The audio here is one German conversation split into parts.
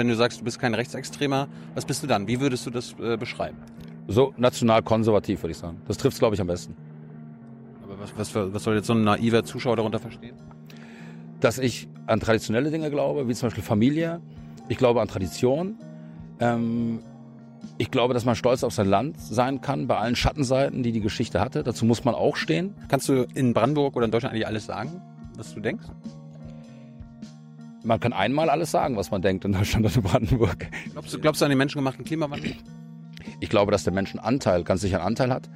wenn du sagst, du bist kein Rechtsextremer, was bist du dann? Wie würdest du das äh, beschreiben? So national konservativ, würde ich sagen. Das trifft es, glaube ich, am besten. Aber was, was, was soll jetzt so ein naiver Zuschauer darunter verstehen? Dass ich an traditionelle Dinge glaube, wie zum Beispiel Familie. Ich glaube an Tradition. Ähm, ich glaube, dass man stolz auf sein Land sein kann, bei allen Schattenseiten, die die Geschichte hatte. Dazu muss man auch stehen. Kannst du in Brandenburg oder in Deutschland eigentlich alles sagen, was du denkst? Man kann einmal alles sagen, was man denkt in Deutschland und in Brandenburg. Glaubst du, glaubst du an den menschengemachten Klimawandel? Ich glaube, dass der Mensch einen Anteil, ganz sicher einen Anteil hat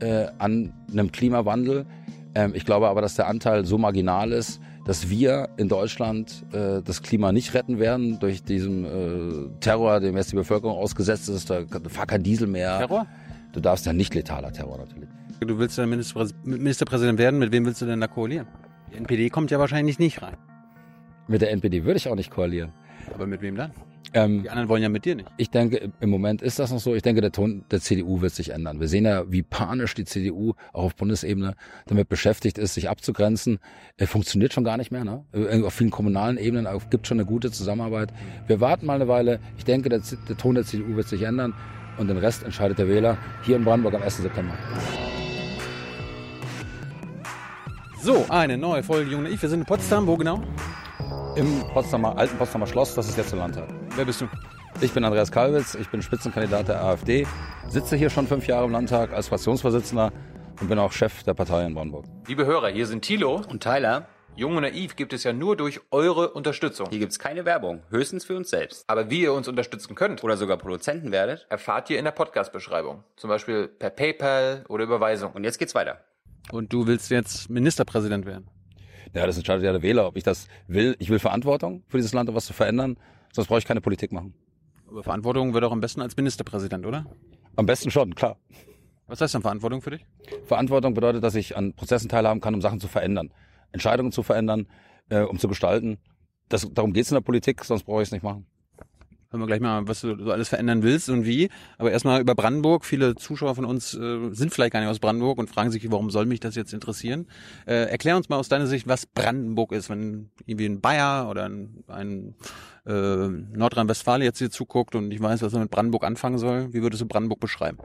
äh, an einem Klimawandel. Ähm, ich glaube aber, dass der Anteil so marginal ist, dass wir in Deutschland äh, das Klima nicht retten werden durch diesen äh, Terror, dem jetzt die Bevölkerung ausgesetzt ist. Da fahr kein Diesel mehr. Terror? Du darfst ja nicht letaler Terror natürlich. Du willst ja Ministerpräs Ministerpräsident werden, mit wem willst du denn da koalieren? Die NPD kommt ja wahrscheinlich nicht rein. Mit der NPD würde ich auch nicht koalieren. Aber mit wem dann? Ähm, Die anderen wollen ja mit dir nicht. ich denke, im Moment ist das noch so. Ich denke, der Ton der CDU wird sich ändern. Wir sehen ja, wie panisch die CDU auch auf Bundesebene damit beschäftigt ist, sich abzugrenzen. Er funktioniert schon gar nicht mehr. Ne? Äh, Auf vielen kommunalen Ebenen gibt schon eine gute Zusammenarbeit. Wir warten mal eine Weile. Ich denke, der, der Ton der CDU wird sich ändern. Und den Rest entscheidet der Wähler hier in Brandenburg am 1. September. So, eine neue Folge Jung und Ich. Wir sind in Potsdam. Wo genau? Im Potsdamer, alten Potsdamer Schloss, das ist jetzt der Landtag. Wer bist du? Ich bin Andreas Kalwitz, ich bin Spitzenkandidat der AfD, sitze hier schon fünf Jahre im Landtag als Fraktionsvorsitzender und bin auch Chef der Partei in Brandenburg. Liebe Hörer, hier sind Thilo. Und Tyler, Jung und Naiv gibt es ja nur durch eure Unterstützung. hier gibt's keine Werbung, höchstens für uns selbst. Aber wie ihr uns unterstützen könnt, Oder sogar Produzenten werdet. erfahrt ihr in der Podcast-Beschreibung. Zum Beispiel per PayPal oder Überweisung. Und jetzt geht's weiter. Und du willst jetzt Ministerpräsident werden. Ja, das entscheidet ja der Wähler, ob ich das will. Ich will Verantwortung für dieses Land, um was zu verändern, sonst brauche ich keine Politik machen. Aber Verantwortung wird auch am besten als Ministerpräsident, oder? Am besten schon, klar. Was heißt denn Verantwortung für dich? Verantwortung bedeutet, dass ich an Prozessen teilhaben kann, um Sachen zu verändern, Entscheidungen zu verändern, äh, um zu gestalten. Das, darum geht's in der Politik, sonst brauche ich es nicht machen. Hören wir gleich mal, was du so alles verändern willst und wie. Aber erstmal über Brandenburg. Viele Zuschauer von uns äh, sind vielleicht gar nicht aus Brandenburg und fragen sich, warum soll mich das jetzt interessieren? Äh, erklär uns mal aus deiner Sicht, was Brandenburg ist. Wenn irgendwie ein Bayer oder ein, ein äh, Nordrhein-Westfalen jetzt hier zuguckt und ich weiß, was er mit Brandenburg anfangen soll, wie würdest du Brandenburg beschreiben?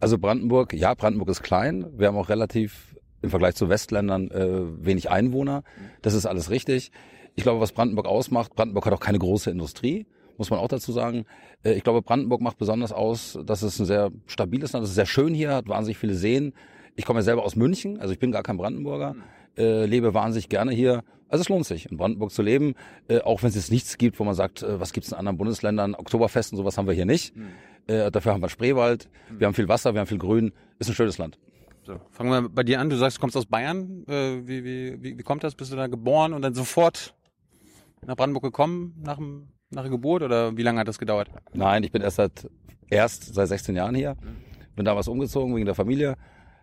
Also Brandenburg, ja, Brandenburg ist klein. Wir haben auch relativ im Vergleich zu Westländern äh, wenig Einwohner. Das ist alles richtig. Ich glaube, was Brandenburg ausmacht, Brandenburg hat auch keine große Industrie, muss man auch dazu sagen. Äh, ich glaube, Brandenburg macht besonders aus, dass es ein sehr stabiles Land ist. Es ist sehr schön hier, hat wahnsinnig viele Seen. Ich komme ja selber aus München, also ich bin gar kein Brandenburger, äh, lebe wahnsinnig gerne hier. Also es lohnt sich, in Brandenburg zu leben, äh, auch wenn es jetzt nichts gibt, wo man sagt, äh, was gibt es in anderen Bundesländern, Oktoberfest und sowas haben wir hier nicht. Äh, dafür haben wir Spreewald, wir haben viel Wasser, wir haben viel Grün, ist ein schönes Land. So, fangen wir bei dir an. Du sagst, du kommst aus Bayern. Äh, wie, wie, wie, wie kommt das? Bist du da geboren und dann sofort nach Brandenburg gekommen nach, dem, nach der Geburt oder wie lange hat das gedauert? Nein, ich bin erst seit erst seit 16 Jahren hier. Bin damals umgezogen wegen der Familie,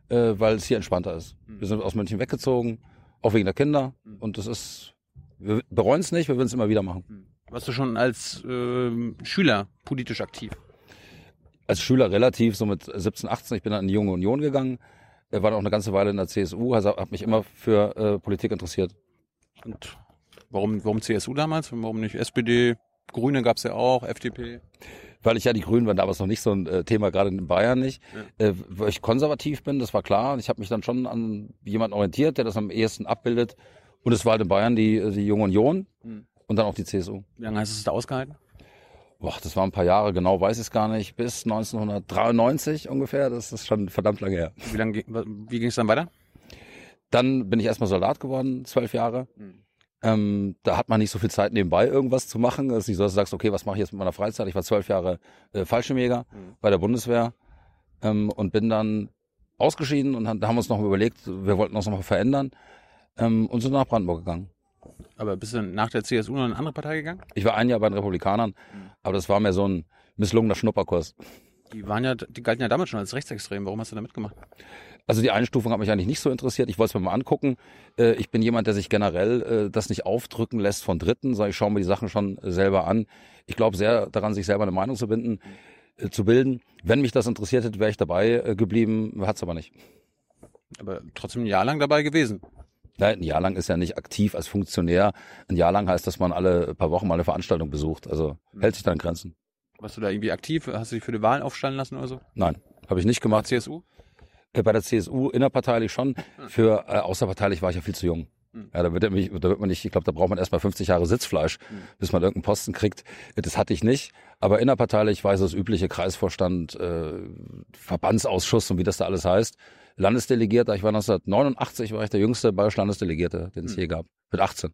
äh, weil es hier entspannter ist. Wir sind aus München weggezogen, auch wegen der Kinder. Und das ist, wir bereuen es nicht, wir würden es immer wieder machen. Warst du schon als ähm, Schüler politisch aktiv? Als Schüler relativ, so mit 17, 18, ich bin dann in die Junge Union gegangen, äh, war dann auch eine ganze Weile in der CSU, also habe mich immer für äh, Politik interessiert. Und warum, warum CSU damals? Warum nicht SPD? Grüne gab's ja auch, FDP. weil ich ja die Grünen waren damals noch nicht so ein äh, Thema, gerade in Bayern nicht. Äh, weil ich konservativ bin, das war klar. Und ich habe mich dann schon an jemanden orientiert, der das am ehesten abbildet. Und es war halt in Bayern die, die Junge Union und dann auch die CSU. Wie lange hast du es da ausgehalten? Boah, das waren ein paar Jahre, genau weiß ich es gar nicht. Bis 1993 ungefähr, das ist schon verdammt lange her. Wie, wie ging es dann weiter? Dann bin ich erstmal Soldat geworden, zwölf Jahre. Ähm, da hat man nicht so viel Zeit nebenbei irgendwas zu machen. Es ist nicht so, dass du sagst, okay, was mache ich jetzt mit meiner Freizeit? Ich war zwölf Jahre äh, Fallschirmjäger bei der Bundeswehr ähm, und bin dann ausgeschieden und haben, da haben wir uns noch überlegt, wir wollten uns noch mal verändern ähm, und sind nach Brandenburg gegangen. Aber bist du nach der CSU noch in eine andere Partei gegangen? Ich war ein Jahr bei den Republikanern, aber das war mir so ein misslungener Schnupperkurs. Die waren ja, die galten ja damals schon als rechtsextrem. Warum hast du da mitgemacht? Also die Einstufung hat mich eigentlich nicht so interessiert. Ich wollte es mir mal angucken. Äh, Ich bin jemand, der sich generell äh, das nicht aufdrücken lässt von Dritten, sondern ich schaue mir die Sachen schon selber an. Ich glaube sehr daran, sich selber eine Meinung zu binden, äh, zu bilden. Wenn mich das interessiert hätte, wäre ich dabei äh, geblieben, hat's aber nicht. Aber trotzdem ein Jahr lang dabei gewesen. Nein, ein Jahr lang ist ja nicht aktiv als Funktionär. Ein Jahr lang heißt, dass man alle paar Wochen mal eine Veranstaltung besucht. Also hält sich da an Grenzen. Warst du da irgendwie aktiv? Hast du dich für die Wahlen aufstellen lassen oder so? Nein, habe ich nicht gemacht. CSU? Äh, Bei der CSU innerparteilich schon. Für äh, außerparteilich war ich ja viel zu jung. Ja, da wird, mich, da wird man nicht, ich glaube, da braucht man erstmal 50 Jahre Sitzfleisch, bis man irgendeinen Posten kriegt. Das hatte ich nicht. Aber innerparteilich war so das übliche Kreisvorstand, äh, Verbandsausschuss und wie das da alles heißt. Landesdelegierter, ich war 1989, war ich der jüngste bayerische Landesdelegierte, den es je gab. Mit 18.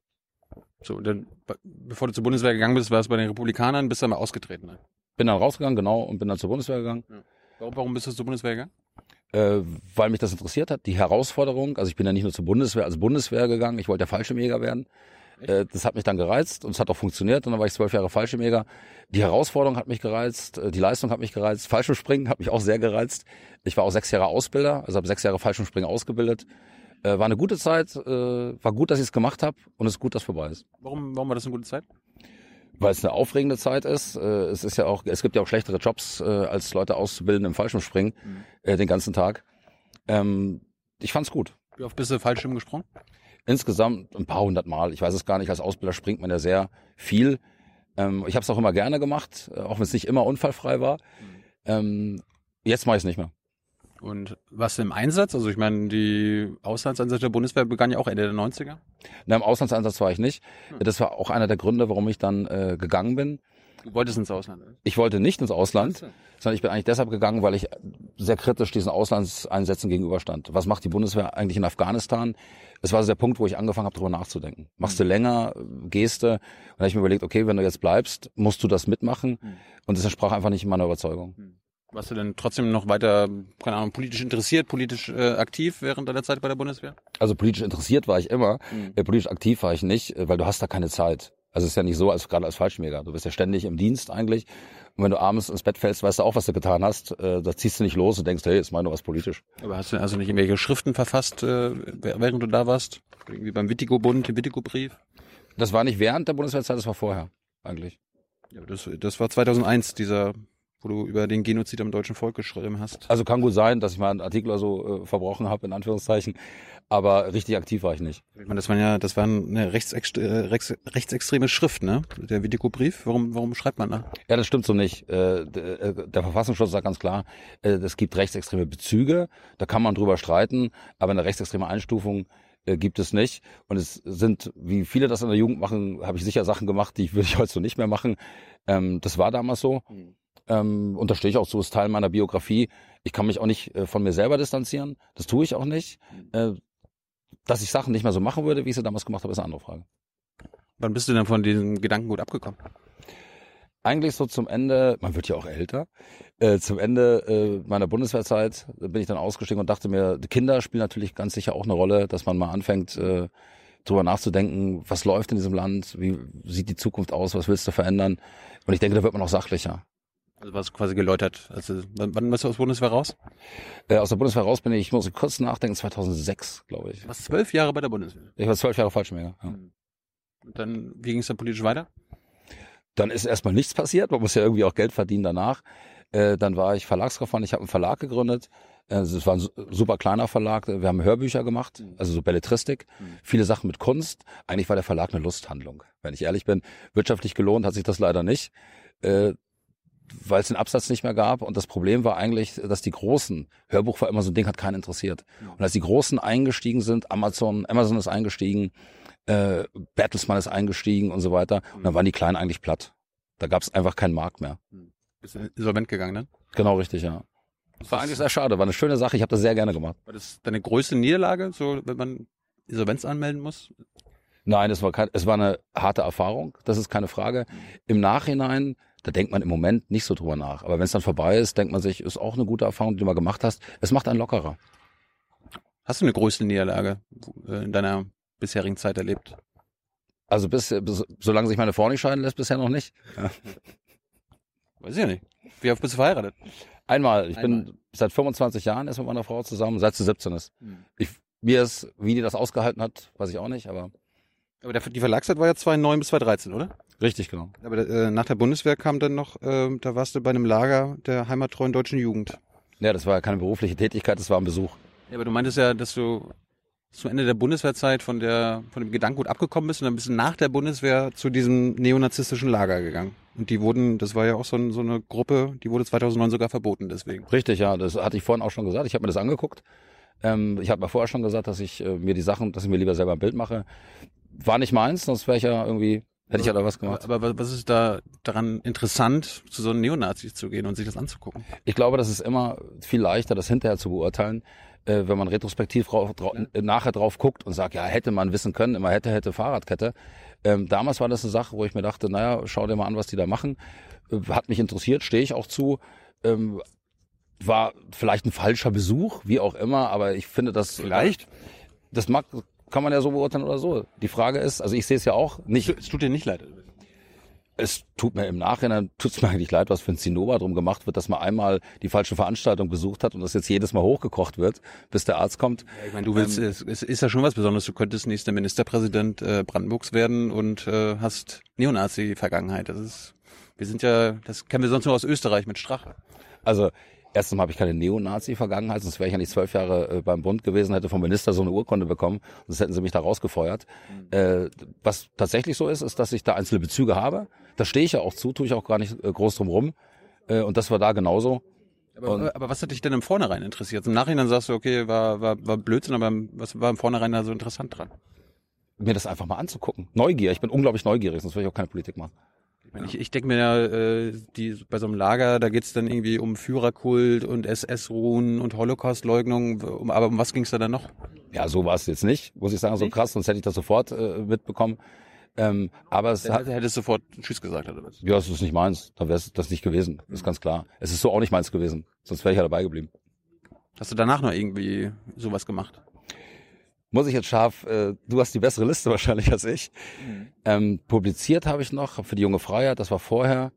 So, dann, be- bevor du zur Bundeswehr gegangen bist, warst du bei den Republikanern, bist dann mal ausgetreten. Ne? Bin dann rausgegangen, genau, und bin dann zur Bundeswehr gegangen. Warum, warum bist du zur Bundeswehr gegangen? Äh, weil mich das interessiert hat, die Herausforderung. Also ich bin ja nicht nur zur Bundeswehr als Bundeswehr gegangen, ich wollte der Fallschirmjäger werden. Äh, das hat mich dann gereizt und es hat auch funktioniert und dann war ich zwölf Jahre Fallschirmjäger. Die Herausforderung hat mich gereizt, äh, die Leistung hat mich gereizt, Fallschirmspringen hat mich auch sehr gereizt. Ich war auch sechs Jahre Ausbilder, also habe sechs Jahre Fallschirmspringen ausgebildet. Äh, war eine gute Zeit, äh, war gut, dass ich es gemacht habe und es ist gut, dass vorbei ist. Warum, warum war das eine gute Zeit? Weil es eine aufregende Zeit ist. Äh, es ist ja auch, es gibt ja auch schlechtere Jobs, äh, als Leute auszubilden im Fallschirmspringen äh, den ganzen Tag. Ähm, ich fand's gut. Wie oft bist du Fallschirm gesprungen? Insgesamt ein paar hundert Mal. Ich weiß es gar nicht. Als Ausbilder springt man ja sehr viel. Ähm, ich habe es auch immer gerne gemacht, äh, auch wenn es nicht immer unfallfrei war. Ähm, jetzt mache ich es nicht mehr. Und du im Einsatz? Also ich meine, die Auslandseinsätze der Bundeswehr begann ja auch Ende der 90er. Na, Im Auslandseinsatz war ich nicht. Das war auch einer der Gründe, warum ich dann äh, gegangen bin. Du wolltest ins Ausland. oder? Ich wollte nicht ins Ausland, sondern ich bin eigentlich deshalb gegangen, weil ich sehr kritisch diesen Auslandseinsätzen gegenüberstand. Was macht die Bundeswehr eigentlich in Afghanistan? Es war so der Punkt, wo ich angefangen habe, darüber nachzudenken. Machst du länger, gehst du? Und dann habe ich mir überlegt, okay, wenn du jetzt bleibst, musst du das mitmachen. Und das entsprach einfach nicht meiner Überzeugung. Warst du denn trotzdem noch weiter, keine Ahnung, politisch interessiert, politisch äh, aktiv während deiner Zeit bei der Bundeswehr? Also politisch interessiert war ich immer, äh, politisch aktiv war ich nicht, äh, weil du hast da keine Zeit. Also es ist ja nicht so, als gerade als Fallschirmjäger. Du bist ja ständig im Dienst eigentlich. Und wenn du abends ins Bett fällst, weißt du auch, was du getan hast. Äh, da ziehst du nicht los und denkst, hey, jetzt ich noch was politisch. Aber hast du also nicht irgendwelche Schriften verfasst, äh, während du da warst? Irgendwie beim Wittigo-Bund, den Wittigo-Brief? Das war nicht während der Bundeswehrzeit, das war vorher eigentlich. Ja, das, das war 2001, dieser, wo du über den Genozid am deutschen Volk geschrieben hast. Also kann gut sein, dass ich mal einen Artikel oder so äh, verbrochen habe, in Anführungszeichen. Aber richtig aktiv war ich nicht. Ich meine, das waren ja, das waren eine rechtsextre äh, rechts, rechtsextreme Schrift, ne? Der Wittigo-Brief. Warum, warum schreibt man da? Ja, das stimmt so nicht. Äh, der, äh, der Verfassungsschutz sagt ganz klar, äh, es gibt rechtsextreme Bezüge, da kann man drüber streiten, aber eine rechtsextreme Einstufung gibt es nicht. Und es sind, wie viele das in der Jugend machen, habe ich sicher Sachen gemacht, die würde ich heute so nicht mehr machen. Ähm, das war damals so. Ähm, und da stehe ich auch zu, ist Teil meiner Biografie. Ich kann mich auch nicht äh, von mir selber distanzieren. Das tue ich auch nicht. Äh, dass ich Sachen nicht mehr so machen würde, wie ich sie damals gemacht habe, ist eine andere Frage. Wann bist du denn von diesem Gedankengut abgekommen? eigentlich so zum Ende, man wird ja auch älter, äh, zum Ende äh, meiner Bundeswehrzeit bin ich dann ausgestiegen und dachte mir, Kinder spielen natürlich ganz sicher auch eine Rolle, dass man mal anfängt, äh, drüber nachzudenken, was läuft in diesem Land, wie sieht die Zukunft aus, was willst du verändern? Und ich denke, da wird man auch sachlicher. Also warst du quasi geläutert. Also, wann, wann bist du aus der Bundeswehr raus? Äh, aus der Bundeswehr raus bin ich, ich muss kurz nachdenken, 2006, glaube ich. Du warst zwölf Jahre bei der Bundeswehr. Ich war zwölf Jahre Fallschirmjäger. Ja. Und dann, wie ging es dann politisch weiter? Dann ist erstmal nichts passiert, man muss ja irgendwie auch Geld verdienen danach. Äh, dann war ich Verlagskaufmann, ich habe einen Verlag gegründet. Äh, Es war ein su- super kleiner Verlag. Wir haben Hörbücher gemacht, also so Belletristik, viele Sachen mit Kunst. Eigentlich war der Verlag eine Lusthandlung, wenn ich ehrlich bin. Wirtschaftlich gelohnt hat sich das leider nicht, äh, weil es den Absatz nicht mehr gab. Und das Problem war eigentlich, dass die Großen, Hörbuch war immer so ein Ding, hat keinen interessiert. Und als die Großen eingestiegen sind, Amazon, Amazon ist eingestiegen, äh, Bertelsmann ist eingestiegen und so weiter, und dann waren die Kleinen eigentlich platt. Da gab es einfach keinen Markt mehr. Bist du insolvent gegangen dann? Genau richtig, ja. Das war eigentlich sehr schade, war eine schöne Sache, ich habe das sehr gerne gemacht. War das deine größte Niederlage, so wenn man Insolvenz anmelden muss? Nein, es war, kein, es war eine harte Erfahrung, das ist keine Frage. Im Nachhinein, da denkt man im Moment nicht so drüber nach. Aber wenn es dann vorbei ist, denkt man sich, ist auch eine gute Erfahrung, die du mal gemacht hast. Es macht einen lockerer. Hast du eine größte Niederlage äh, in deiner bisherigen Zeit erlebt? Also bis, bis solange sich meine Frau nicht scheiden lässt, bisher noch nicht. Weiß ich ja nicht. Wie oft bist du verheiratet? Einmal, ich Einmal. bin seit 25 Jahren erst mit meiner Frau zusammen, seit sie 17 ist. Ich, mir ist, wie die das ausgehalten hat, weiß ich auch nicht, aber Aber der, die Verlagszeit war ja 2009 bis 2013, oder? richtig genau. Aber äh, nach der Bundeswehr kam dann noch, äh, da warst du bei einem Lager der heimattreuen deutschen Jugend. Ja, das war ja keine berufliche Tätigkeit, das war ein Besuch. Ja, aber du meintest ja, dass du zum Ende der Bundeswehrzeit von der von dem Gedankengut abgekommen bist und dann bist du nach der Bundeswehr zu diesem neonazistischen Lager gegangen. Und die wurden, das war ja auch so, ein, so eine Gruppe, die wurde 2009 sogar verboten deswegen. Richtig, ja, das hatte ich vorhin auch schon gesagt. Ich habe mir das angeguckt. Ähm, ich habe mir vorher schon gesagt, dass ich äh, mir die Sachen, dass ich mir lieber selber ein Bild mache. War nicht meins, sonst wäre ich ja irgendwie, hätte ich ja da was gemacht. Aber, aber was ist da daran interessant, zu so einem Neonazis zu gehen und sich das anzugucken? Ich glaube, das ist immer viel leichter, das hinterher zu beurteilen, äh, wenn man retrospektiv drauf, drauf, äh, nachher drauf guckt und sagt, ja, hätte man wissen können, immer hätte, hätte Fahrradkette. Ähm, damals war das eine Sache, wo ich mir dachte, naja, schau dir mal an, was die da machen. Äh, hat mich interessiert, stehe ich auch zu. Ähm, war vielleicht ein falscher Besuch, wie auch immer, aber ich finde das Vielleicht? Das mag, kann man ja so beurteilen oder so. Die Frage ist, also ich sehe es ja auch nicht. Es tut dir nicht leid. Es tut mir im Nachhinein, tut es mir eigentlich leid, was für ein Zinnober drum gemacht wird, dass man einmal die falsche Veranstaltung besucht hat und das jetzt jedes Mal hochgekocht wird, bis der Arzt kommt. Ich meine, du willst, es, es ist ja schon was Besonderes. Du könntest nächster Ministerpräsident äh, Brandenburgs werden und äh, hast Neonazi-Vergangenheit. Das ist, wir sind ja, das kennen wir sonst nur aus Österreich mit Strache. Also Erstens habe ich keine Neonazi-Vergangenheit, sonst wäre ich ja nicht zwölf Jahre äh, beim Bund gewesen, hätte vom Minister so eine Urkunde bekommen, sonst hätten sie mich da rausgefeuert. Mhm. Äh, was tatsächlich so ist, ist, dass ich da einzelne Bezüge habe. Da stehe ich ja auch zu, tue ich auch gar nicht äh, groß drum rum. Und das war da genauso. Aber, aber was hat dich denn im Vornherein interessiert? Im Nachhinein sagst du, okay, war, war, war Blödsinn, aber was war im Vornherein da so interessant dran? Mir das einfach mal anzugucken. Neugier. Ich bin unglaublich neugierig, sonst würde ich auch keine Politik machen. Ich, ich denke mir ja, äh, die, bei so einem Lager, da geht's dann irgendwie um Führerkult und SS-Ruhen und Holocaust-Leugnung. Um, aber um was ging's da dann noch? Ja, so war es jetzt nicht, muss ich sagen, so krass, sonst hätte ich das sofort äh, mitbekommen. Ähm, aber es hat, hättest sofort Tschüss gesagt oder was? Ja, das ist nicht meins. Da wäre es das nicht gewesen. Das ist ganz klar. Es ist so auch nicht meins gewesen. Sonst wäre ich ja dabei geblieben. Hast du danach noch irgendwie sowas gemacht? Muss ich jetzt scharf, äh, du hast die bessere Liste wahrscheinlich als ich. Mhm. Ähm, publiziert habe ich noch für die junge Freiheit, das war vorher,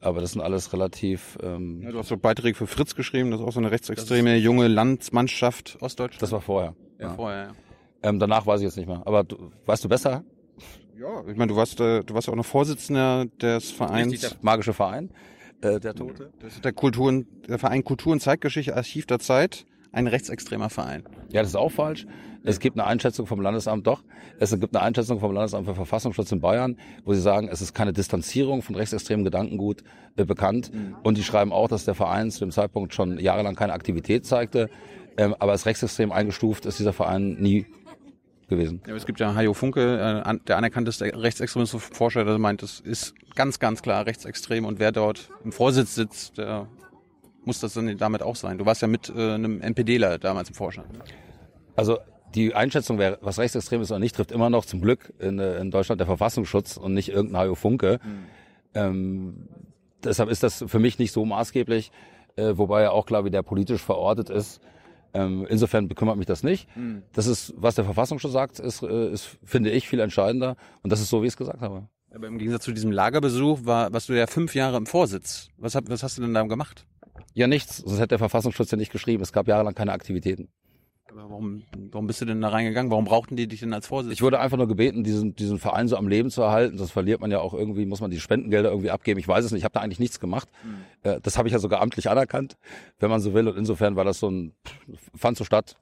aber das sind alles relativ. Ähm, ja, du hast so Beiträge für Fritz geschrieben, das ist auch so eine rechtsextreme junge Landsmannschaft Ostdeutschland. Das war vorher. Ja, ja. vorher, ja. Ähm, danach weiß ich jetzt nicht mehr. Aber du, weißt du besser? Ja, ich meine, du warst, äh, du warst auch noch Vorsitzender des Vereins. Der magische Verein, äh, der Tote. Das ist der Kultur, der Verein Kultur und Zeitgeschichte Archiv der Zeit ein rechtsextremer Verein. Ja, das ist auch falsch. Es gibt eine Einschätzung vom Landesamt, doch, es gibt eine Einschätzung vom Landesamt für Verfassungsschutz in Bayern, wo sie sagen, es ist keine Distanzierung von rechtsextremen Gedankengut äh, bekannt. Mhm. Und die schreiben auch, dass der Verein zu dem Zeitpunkt schon jahrelang keine Aktivität zeigte. Ähm, aber als rechtsextrem eingestuft ist dieser Verein nie gewesen. Ja, es gibt ja Hajo Funke, äh, der anerkannteste Rechtsextremismusforscher, der meint, es ist ganz, ganz klar rechtsextrem und wer dort im Vorsitz sitzt, der muss das dann damit auch sein. Du warst ja mit äh, einem NPDler damals im Vorstand. Also die Einschätzung, wer was rechtsextrem ist oder nicht, trifft immer noch zum Glück in, äh, in Deutschland der Verfassungsschutz und nicht irgendein Hajo Funke. Mhm. Ähm, deshalb ist das für mich nicht so maßgeblich, äh, wobei ja auch klar, wie der politisch verortet ist. Ähm, insofern bekümmert mich das nicht. Mhm. Das ist, was der Verfassungsschutz sagt, ist, äh, ist, finde ich, viel entscheidender. Und das ist so, wie ich es gesagt habe. Aber im Gegensatz zu diesem Lagerbesuch war, warst du ja fünf Jahre im Vorsitz. Was, hab, was hast du denn da gemacht? Ja, nichts. Sonst hätte der Verfassungsschutz ja nicht geschrieben. Es gab jahrelang keine Aktivitäten. Aber warum, warum bist du denn da reingegangen? Warum brauchten die dich denn als Vorsitzender? Ich wurde einfach nur gebeten, diesen, diesen Verein so am Leben zu erhalten. Das verliert man ja auch irgendwie, muss man die Spendengelder irgendwie abgeben. Ich weiß es nicht. Ich habe da eigentlich nichts gemacht. Mhm. Das habe ich ja sogar amtlich anerkannt, wenn man so will. Und insofern war das so ein, fand so statt.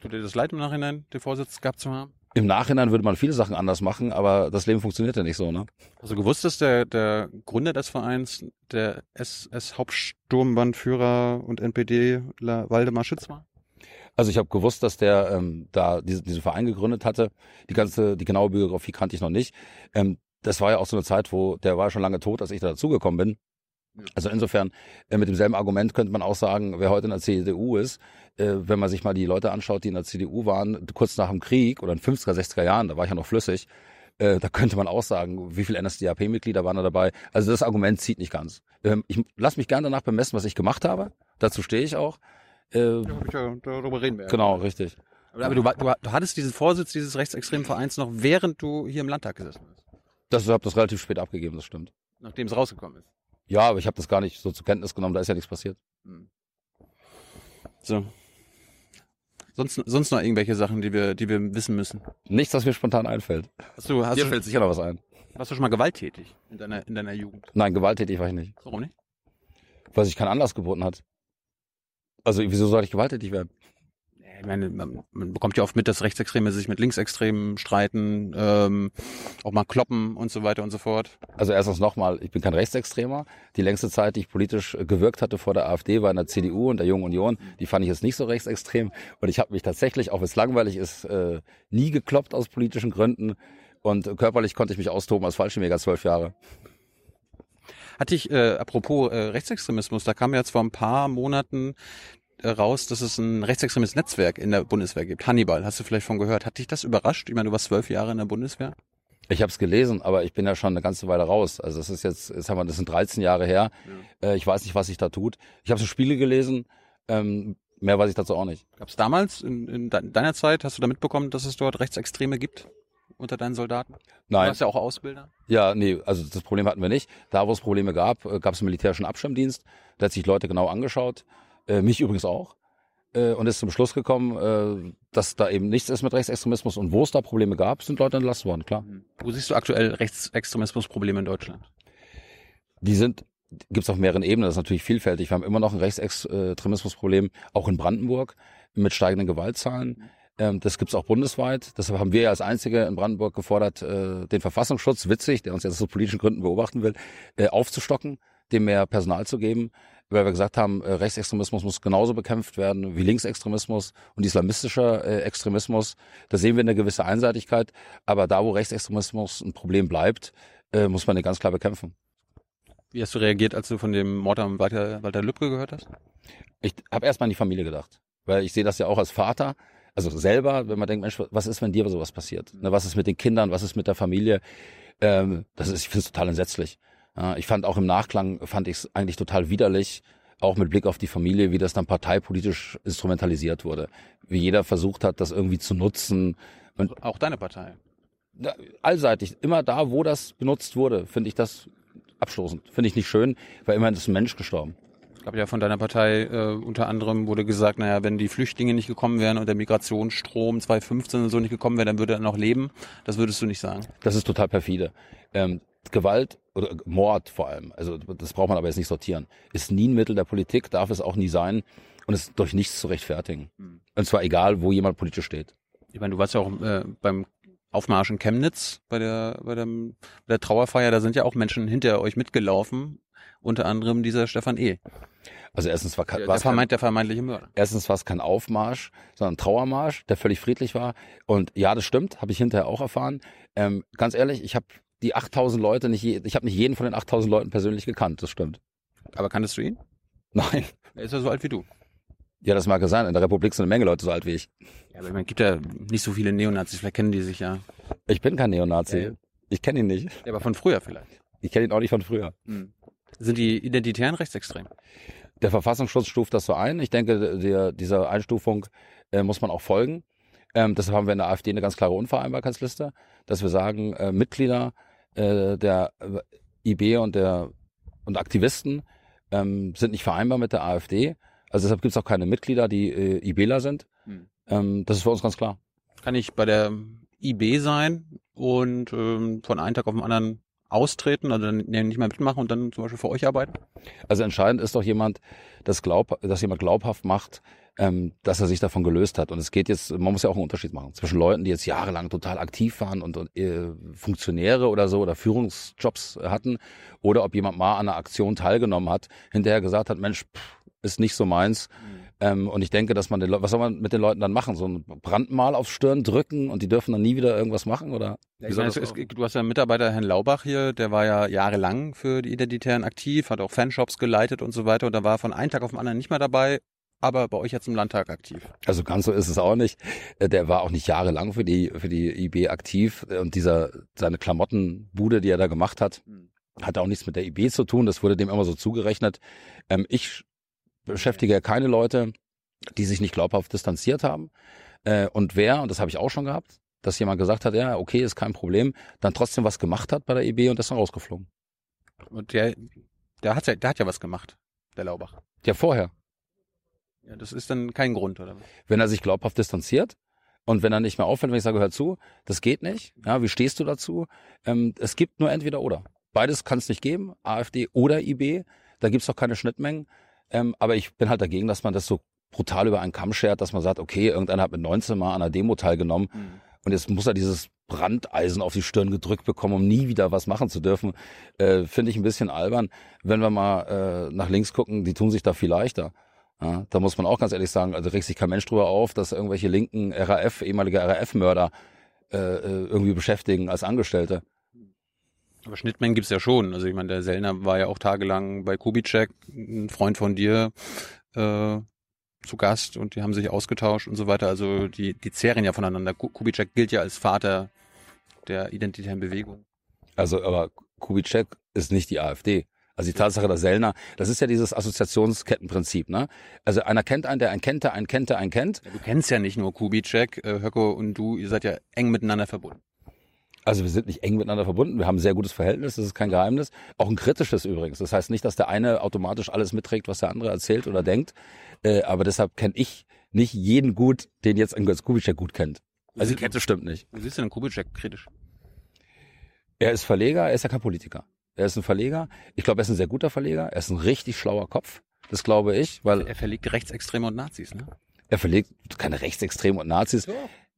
Tut dir das leid im Nachhinein, den Vorsitz gehabt zu haben? Im Nachhinein würde man viele Sachen anders machen, aber das Leben funktioniert ja nicht so, ne? Du gewusst, dass der, der Gründer des Vereins der SS-Hauptsturmbandführer und NPDler Waldemar Schütz war? Also ich habe gewusst, dass der ähm, da diesen, diesen Verein gegründet hatte. Die ganze, die genaue Biografie kannte ich noch nicht. Ähm, das war ja auch so eine Zeit, wo der war schon lange tot, als ich da dazugekommen bin. Also insofern, äh, mit demselben Argument könnte man auch sagen, wer heute in der CDU ist, äh, wenn man sich mal die Leute anschaut, die in der CDU waren, kurz nach dem Krieg oder in 50er, 60er Jahren, da war ich ja noch flüssig, äh, da könnte man auch sagen, wie viele NSDAP-Mitglieder waren da dabei. Also das Argument zieht nicht ganz. Ähm, ich lasse mich gerne danach bemessen, was ich gemacht habe. Dazu stehe ich auch. Äh, ja, darüber reden wir. Genau, richtig. Aber, du, du, du hattest diesen Vorsitz dieses rechtsextremen Vereins noch, während du hier im Landtag gesessen bist. Das, ich habe das relativ spät abgegeben, das stimmt. Nachdem es rausgekommen ist. Ja, aber ich habe das gar nicht so zur Kenntnis genommen, da ist ja nichts passiert. Hm. So. Sonst, sonst noch irgendwelche Sachen, die wir, die wir wissen müssen? Nichts, was mir spontan einfällt. Hast du, hast Dir du, fällt sicher noch was ein. Warst du schon mal gewalttätig in deiner, in deiner Jugend? Nein, gewalttätig war ich nicht. Warum nicht? Weil sich kein Anlass geboten hat. Also wieso soll ich gewalttätig werden? Ich meine, man, man bekommt ja oft mit, dass Rechtsextreme sich mit Linksextremen streiten, ähm, auch mal kloppen und so weiter und so fort. Also erstens nochmal, ich bin kein Rechtsextremer. Die längste Zeit, die ich politisch äh, gewirkt hatte vor der AfD, war in der CDU und der Jungen Union. Die fand ich jetzt nicht so rechtsextrem. Und ich habe mich tatsächlich, auch wenn es langweilig ist, äh, nie gekloppt aus politischen Gründen. Und körperlich konnte ich mich austoben als Fallschirmjäger zwölf Jahre. Hatte ich, äh, apropos äh, Rechtsextremismus, da kam jetzt vor ein paar Monaten raus, dass es ein rechtsextremes Netzwerk in der Bundeswehr gibt. Hannibal, hast du vielleicht von gehört? Hat dich das überrascht? Ich meine, du warst zwölf Jahre in der Bundeswehr. Ich habe es gelesen, aber ich bin ja schon eine ganze Weile raus. Also das ist jetzt, jetzt haben wir, das sind 13 Jahre her. Ja. Äh, ich weiß nicht, was sich da tut. Ich habe so Spiele gelesen. Ähm, mehr weiß ich dazu auch nicht. Gab es damals in, in deiner Zeit, hast du da mitbekommen, dass es dort Rechtsextreme gibt? unter deinen Soldaten? Nein. Du warst ja auch Ausbilder. Ja, nee, also das Problem hatten wir nicht. Da, wo es Probleme gab, äh, gab es einen militärischen Abschirmdienst. Da hat sich Leute genau angeschaut. Äh, mich übrigens auch. Äh, und ist zum Schluss gekommen, äh, dass da eben nichts ist mit Rechtsextremismus. Und wo es da Probleme gab, sind Leute entlassen worden, klar. Mhm. Wo siehst du aktuell Rechtsextremismusprobleme in Deutschland? Die sind gibt es auf mehreren Ebenen, das ist natürlich vielfältig. Wir haben immer noch ein Rechtsextremismusproblem, auch in Brandenburg, mit steigenden Gewaltzahlen. Ähm, das gibt's auch bundesweit. Deshalb haben wir ja als Einzige in Brandenburg gefordert, äh, den Verfassungsschutz, witzig, der uns jetzt aus politischen Gründen beobachten will, äh, aufzustocken, dem mehr Personal zu geben, weil wir gesagt haben, äh, Rechtsextremismus muss genauso bekämpft werden wie Linksextremismus und islamistischer äh, Extremismus. Da sehen wir eine gewisse Einseitigkeit, aber da, wo Rechtsextremismus ein Problem bleibt, äh, muss man den ganz klar bekämpfen. Wie hast du reagiert, als du von dem Mord am Walter, Walter Lübcke gehört hast? Ich habe erstmal an die Familie gedacht, weil ich sehe das ja auch als Vater also selber, wenn man denkt, Mensch, was ist, wenn dir sowas passiert? Ne, was ist mit den Kindern? Was ist mit der Familie? Ähm, das ist, ich finde es total entsetzlich. Ich fand auch im Nachklang, fand ich es eigentlich total widerlich, auch mit Blick auf die Familie, wie das dann parteipolitisch instrumentalisiert wurde. Wie jeder versucht hat, das irgendwie zu nutzen. Und auch deine Partei. Allseitig, immer da, wo das benutzt wurde, finde ich das abstoßend. Finde ich nicht schön, weil immerhin ist ein Mensch gestorben gab ja von deiner Partei äh, unter anderem wurde gesagt, naja, wenn die Flüchtlinge nicht gekommen wären und der Migrationsstrom 2015 und so nicht gekommen wäre, dann würde er noch leben. Das würdest du nicht sagen. Das ist total perfide. Ähm, Gewalt oder Mord vor allem, also das braucht man aber jetzt nicht sortieren, ist nie ein Mittel der Politik, darf es auch nie sein und ist durch nichts zu rechtfertigen. Mhm. Und zwar egal, wo jemand politisch steht. Ich meine, du warst ja auch äh, beim Aufmarsch in Chemnitz bei der, bei, dem, bei der Trauerfeier, da sind ja auch Menschen hinter euch mitgelaufen, unter anderem dieser Stefan E. Also erstens war, der, der, vermeint, der vermeintliche Mörder. Erstens war es kein Aufmarsch, sondern ein Trauermarsch, der völlig friedlich war. Und ja, das stimmt, habe ich hinterher auch erfahren. Ähm, ganz ehrlich, ich habe die 8000 Leute nicht, je, ich habe nicht jeden von den 8000 Leuten persönlich gekannt, das stimmt. Aber kanntest du ihn? Nein. Er ist ja so alt wie du. Ja, das mag ja sein. In der Republik sind eine Menge Leute so alt wie ich. Ja, aber man gibt ja nicht so viele Neonazis, vielleicht kennen die sich ja. Ich bin kein Neonazi. Ja. Ich kenne ihn nicht. Ja, aber von früher vielleicht. Ich kenne ihn auch nicht von früher. Hm. Sind die Identitären rechtsextrem? Der Verfassungsschutz stuft das so ein. Ich denke, der, dieser Einstufung äh, muss man auch folgen. Ähm, deshalb haben wir in der AfD eine ganz klare Unvereinbarkeitsliste, dass wir sagen, äh, Mitglieder äh, der äh, IB und der und Aktivisten ähm, sind nicht vereinbar mit der AfD. Also deshalb gibt es auch keine Mitglieder, die äh, IBler sind. Hm. Ähm, das ist für uns ganz klar. Kann ich bei der IB sein und ähm, von einem Tag auf den anderen austreten, also dann nicht mehr mitmachen und dann zum Beispiel für euch arbeiten? Also entscheidend ist doch jemand, das glaub, dass jemand glaubhaft macht, ähm, dass er sich davon gelöst hat. Und es geht jetzt, man muss ja auch einen Unterschied machen zwischen Leuten, die jetzt jahrelang total aktiv waren und, und äh, Funktionäre oder so oder Führungsjobs hatten, oder ob jemand mal an einer Aktion teilgenommen hat, hinterher gesagt hat, Mensch, pff, ist nicht so meins. Mhm ähm, und ich denke, dass man den Le was soll man mit den Leuten dann machen? So ein Brandmal aufs Stirn drücken und die dürfen dann nie wieder irgendwas machen? Oder ja, meine, es, du hast ja einen Mitarbeiter, Herrn Laubach hier, der war ja jahrelang für die Identitären aktiv, hat auch Fanshops geleitet und so weiter und da war von einem Tag auf den anderen nicht mehr dabei aber bei euch jetzt im Landtag aktiv. Also ganz so ist es auch nicht. Äh, der war auch nicht jahrelang für die für die IB aktiv und dieser seine Klamottenbude, die er da gemacht hat, hm. hat auch nichts mit der IB zu tun. Das wurde dem immer so zugerechnet. Ähm, ich beschäftige ja keine Leute, die sich nicht glaubhaft distanziert haben. Äh, und wer, und das habe ich auch schon gehabt, dass jemand gesagt hat, ja, okay, ist kein Problem, dann trotzdem was gemacht hat bei der IB und ist dann rausgeflogen. Und der, der hat ja, der hat ja was gemacht, der Laubach. Ja, vorher. Ja, das ist dann kein Grund, oder? Wenn er sich glaubhaft distanziert und wenn er nicht mehr auffällt, wenn ich sage, hör zu, das geht nicht. Ja, wie stehst du dazu? Ähm, es gibt nur entweder oder. Beides kann es nicht geben, AfD oder IB. Da gibt's doch keine Schnittmengen. Ähm, aber ich bin halt dagegen, dass man das so brutal über einen Kamm schert, dass man sagt, okay, irgendeiner hat mit 19 mal an einer Demo teilgenommen und jetzt muss er dieses Brandeisen auf die Stirn gedrückt bekommen, um nie wieder was machen zu dürfen, äh, finde ich ein bisschen albern. Wenn wir mal äh, nach links gucken, die tun sich da viel leichter. Ja, da muss man auch ganz ehrlich sagen, also regt sich kein Mensch drüber auf, dass irgendwelche linken RAF, ehemalige RAF-Mörder äh, äh, irgendwie beschäftigen als Angestellte. Aber Schnittmengen gibt's ja schon. Also ich meine, der Sellner war ja auch tagelang bei Kubitschek, ein Freund von dir, äh, zu Gast und die haben sich ausgetauscht und so weiter. Also die, die zehren ja voneinander. Ku- Kubitschek gilt ja als Vater der identitären Bewegung. Also, aber Kubitschek ist nicht die AfD. Also die Tatsache, dass Sellner, das ist ja dieses Assoziationskettenprinzip, ne? Also einer kennt einen, der einen kennt, der einen kennt, der einen kennt. Ja, du kennst ja nicht nur Kubitschek, äh, Höcko und du, ihr seid ja eng miteinander verbunden. Also wir sind nicht eng miteinander verbunden, wir haben ein sehr gutes Verhältnis, das ist kein Geheimnis. Auch ein kritisches übrigens. Das heißt nicht, dass der eine automatisch alles mitträgt, was der andere erzählt oder denkt. Äh, aber deshalb kenne ich nicht jeden gut, den jetzt ein Götz Kubitschek gut kennt. Also die Kette stimmt nicht. Du siehst ja den Kubitschek kritisch. Er ist Verleger, er ist ja kein Politiker. Er ist ein Verleger. Ich glaube, er ist ein sehr guter Verleger. Er ist ein richtig schlauer Kopf. Das glaube ich, weil Er verlegt Rechtsextreme und Nazis, ne? er verlegt keine Rechtsextreme und Nazis.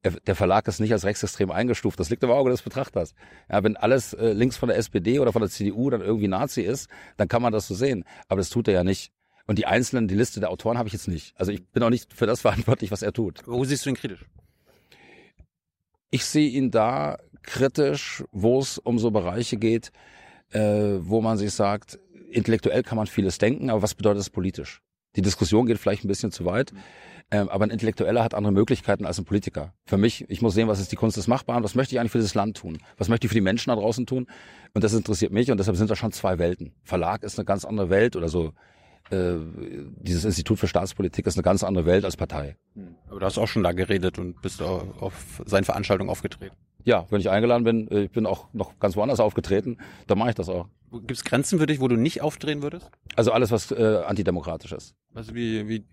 Er, der Verlag ist nicht als rechtsextrem eingestuft. Das liegt im Auge des Betrachters. Ja, wenn alles äh, links von der SPD oder von der CDU dann irgendwie Nazi ist, dann kann man das so sehen. Aber das tut er ja nicht. Und die einzelnen, die Liste der Autoren habe ich jetzt nicht. Also ich bin auch nicht für das verantwortlich, was er tut. Wo siehst du ihn kritisch? Ich sehe ihn da kritisch, wo es um so Bereiche geht, äh, wo man sich sagt, intellektuell kann man vieles denken, aber was bedeutet das politisch? Die Diskussion geht vielleicht ein bisschen zu weit, ähm, aber ein Intellektueller hat andere Möglichkeiten als ein Politiker. Für mich, ich muss sehen, was ist die Kunst des Machbaren, was möchte ich eigentlich für dieses Land tun? Was möchte ich für die Menschen da draußen tun? Und das interessiert mich und deshalb sind da schon zwei Welten. Verlag ist eine ganz andere Welt oder so. Äh, dieses Institut für Staatspolitik ist eine ganz andere Welt als Partei. Aber du hast auch schon da geredet und bist auf, auf seinen Veranstaltungen aufgetreten. Ja, wenn ich eingeladen bin, äh, ich bin auch noch ganz woanders aufgetreten, dann mache ich das auch. Gibt es Grenzen für dich, wo du nicht aufdrehen würdest? Also alles, was äh, antidemokratisch ist. Also wie, wie,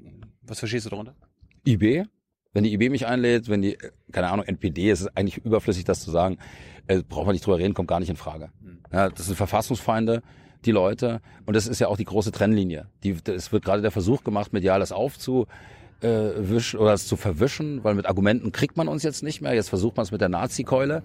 was verstehst du darunter? IB, wenn die IB mich einlädt, wenn die, keine Ahnung, NPD, es ist eigentlich überflüssig, das zu sagen, äh, braucht man nicht drüber reden, kommt gar nicht in Frage. Ja, das sind Verfassungsfeinde, die Leute, und das ist ja auch die große Trennlinie. Die, es wird gerade der Versuch gemacht, medial das aufzu äh, wischen oder es zu verwischen, weil mit Argumenten kriegt man uns jetzt nicht mehr. Jetzt versucht man es mit der Nazi-Keule.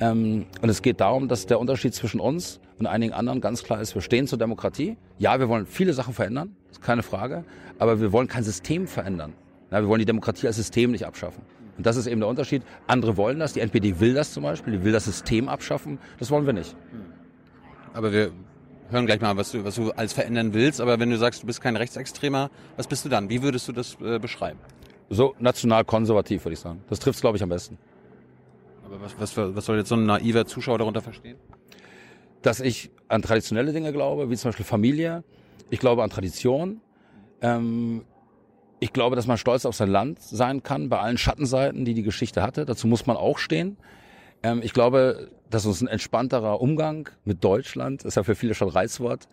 Ähm, und es geht darum, dass der Unterschied zwischen uns und einigen anderen ganz klar ist, wir stehen zur Demokratie. Ja, wir wollen viele Sachen verändern, ist keine Frage, aber wir wollen kein System verändern. Ja, wir wollen die Demokratie als System nicht abschaffen. Und das ist eben der Unterschied. Andere wollen das, die NPD will das zum Beispiel, die will das System abschaffen, das wollen wir nicht. Aber wir hören gleich mal, was du, was du alles verändern willst. Aber wenn du sagst, du bist kein Rechtsextremer, was bist du dann? Wie würdest du das äh, beschreiben? So national konservativ, würde ich sagen. Das trifft es, glaube ich, am besten. Aber was, was, was soll jetzt so ein naiver Zuschauer darunter verstehen? dass ich an traditionelle Dinge glaube, wie zum Beispiel Familie. Ich glaube an Tradition. Ähm, ich glaube, dass man stolz auf sein Land sein kann, bei allen Schattenseiten, die die Geschichte hatte. Dazu muss man auch stehen. Ähm, ich glaube, dass uns ein entspannterer Umgang mit Deutschland, ist ja für viele schon Reizwort,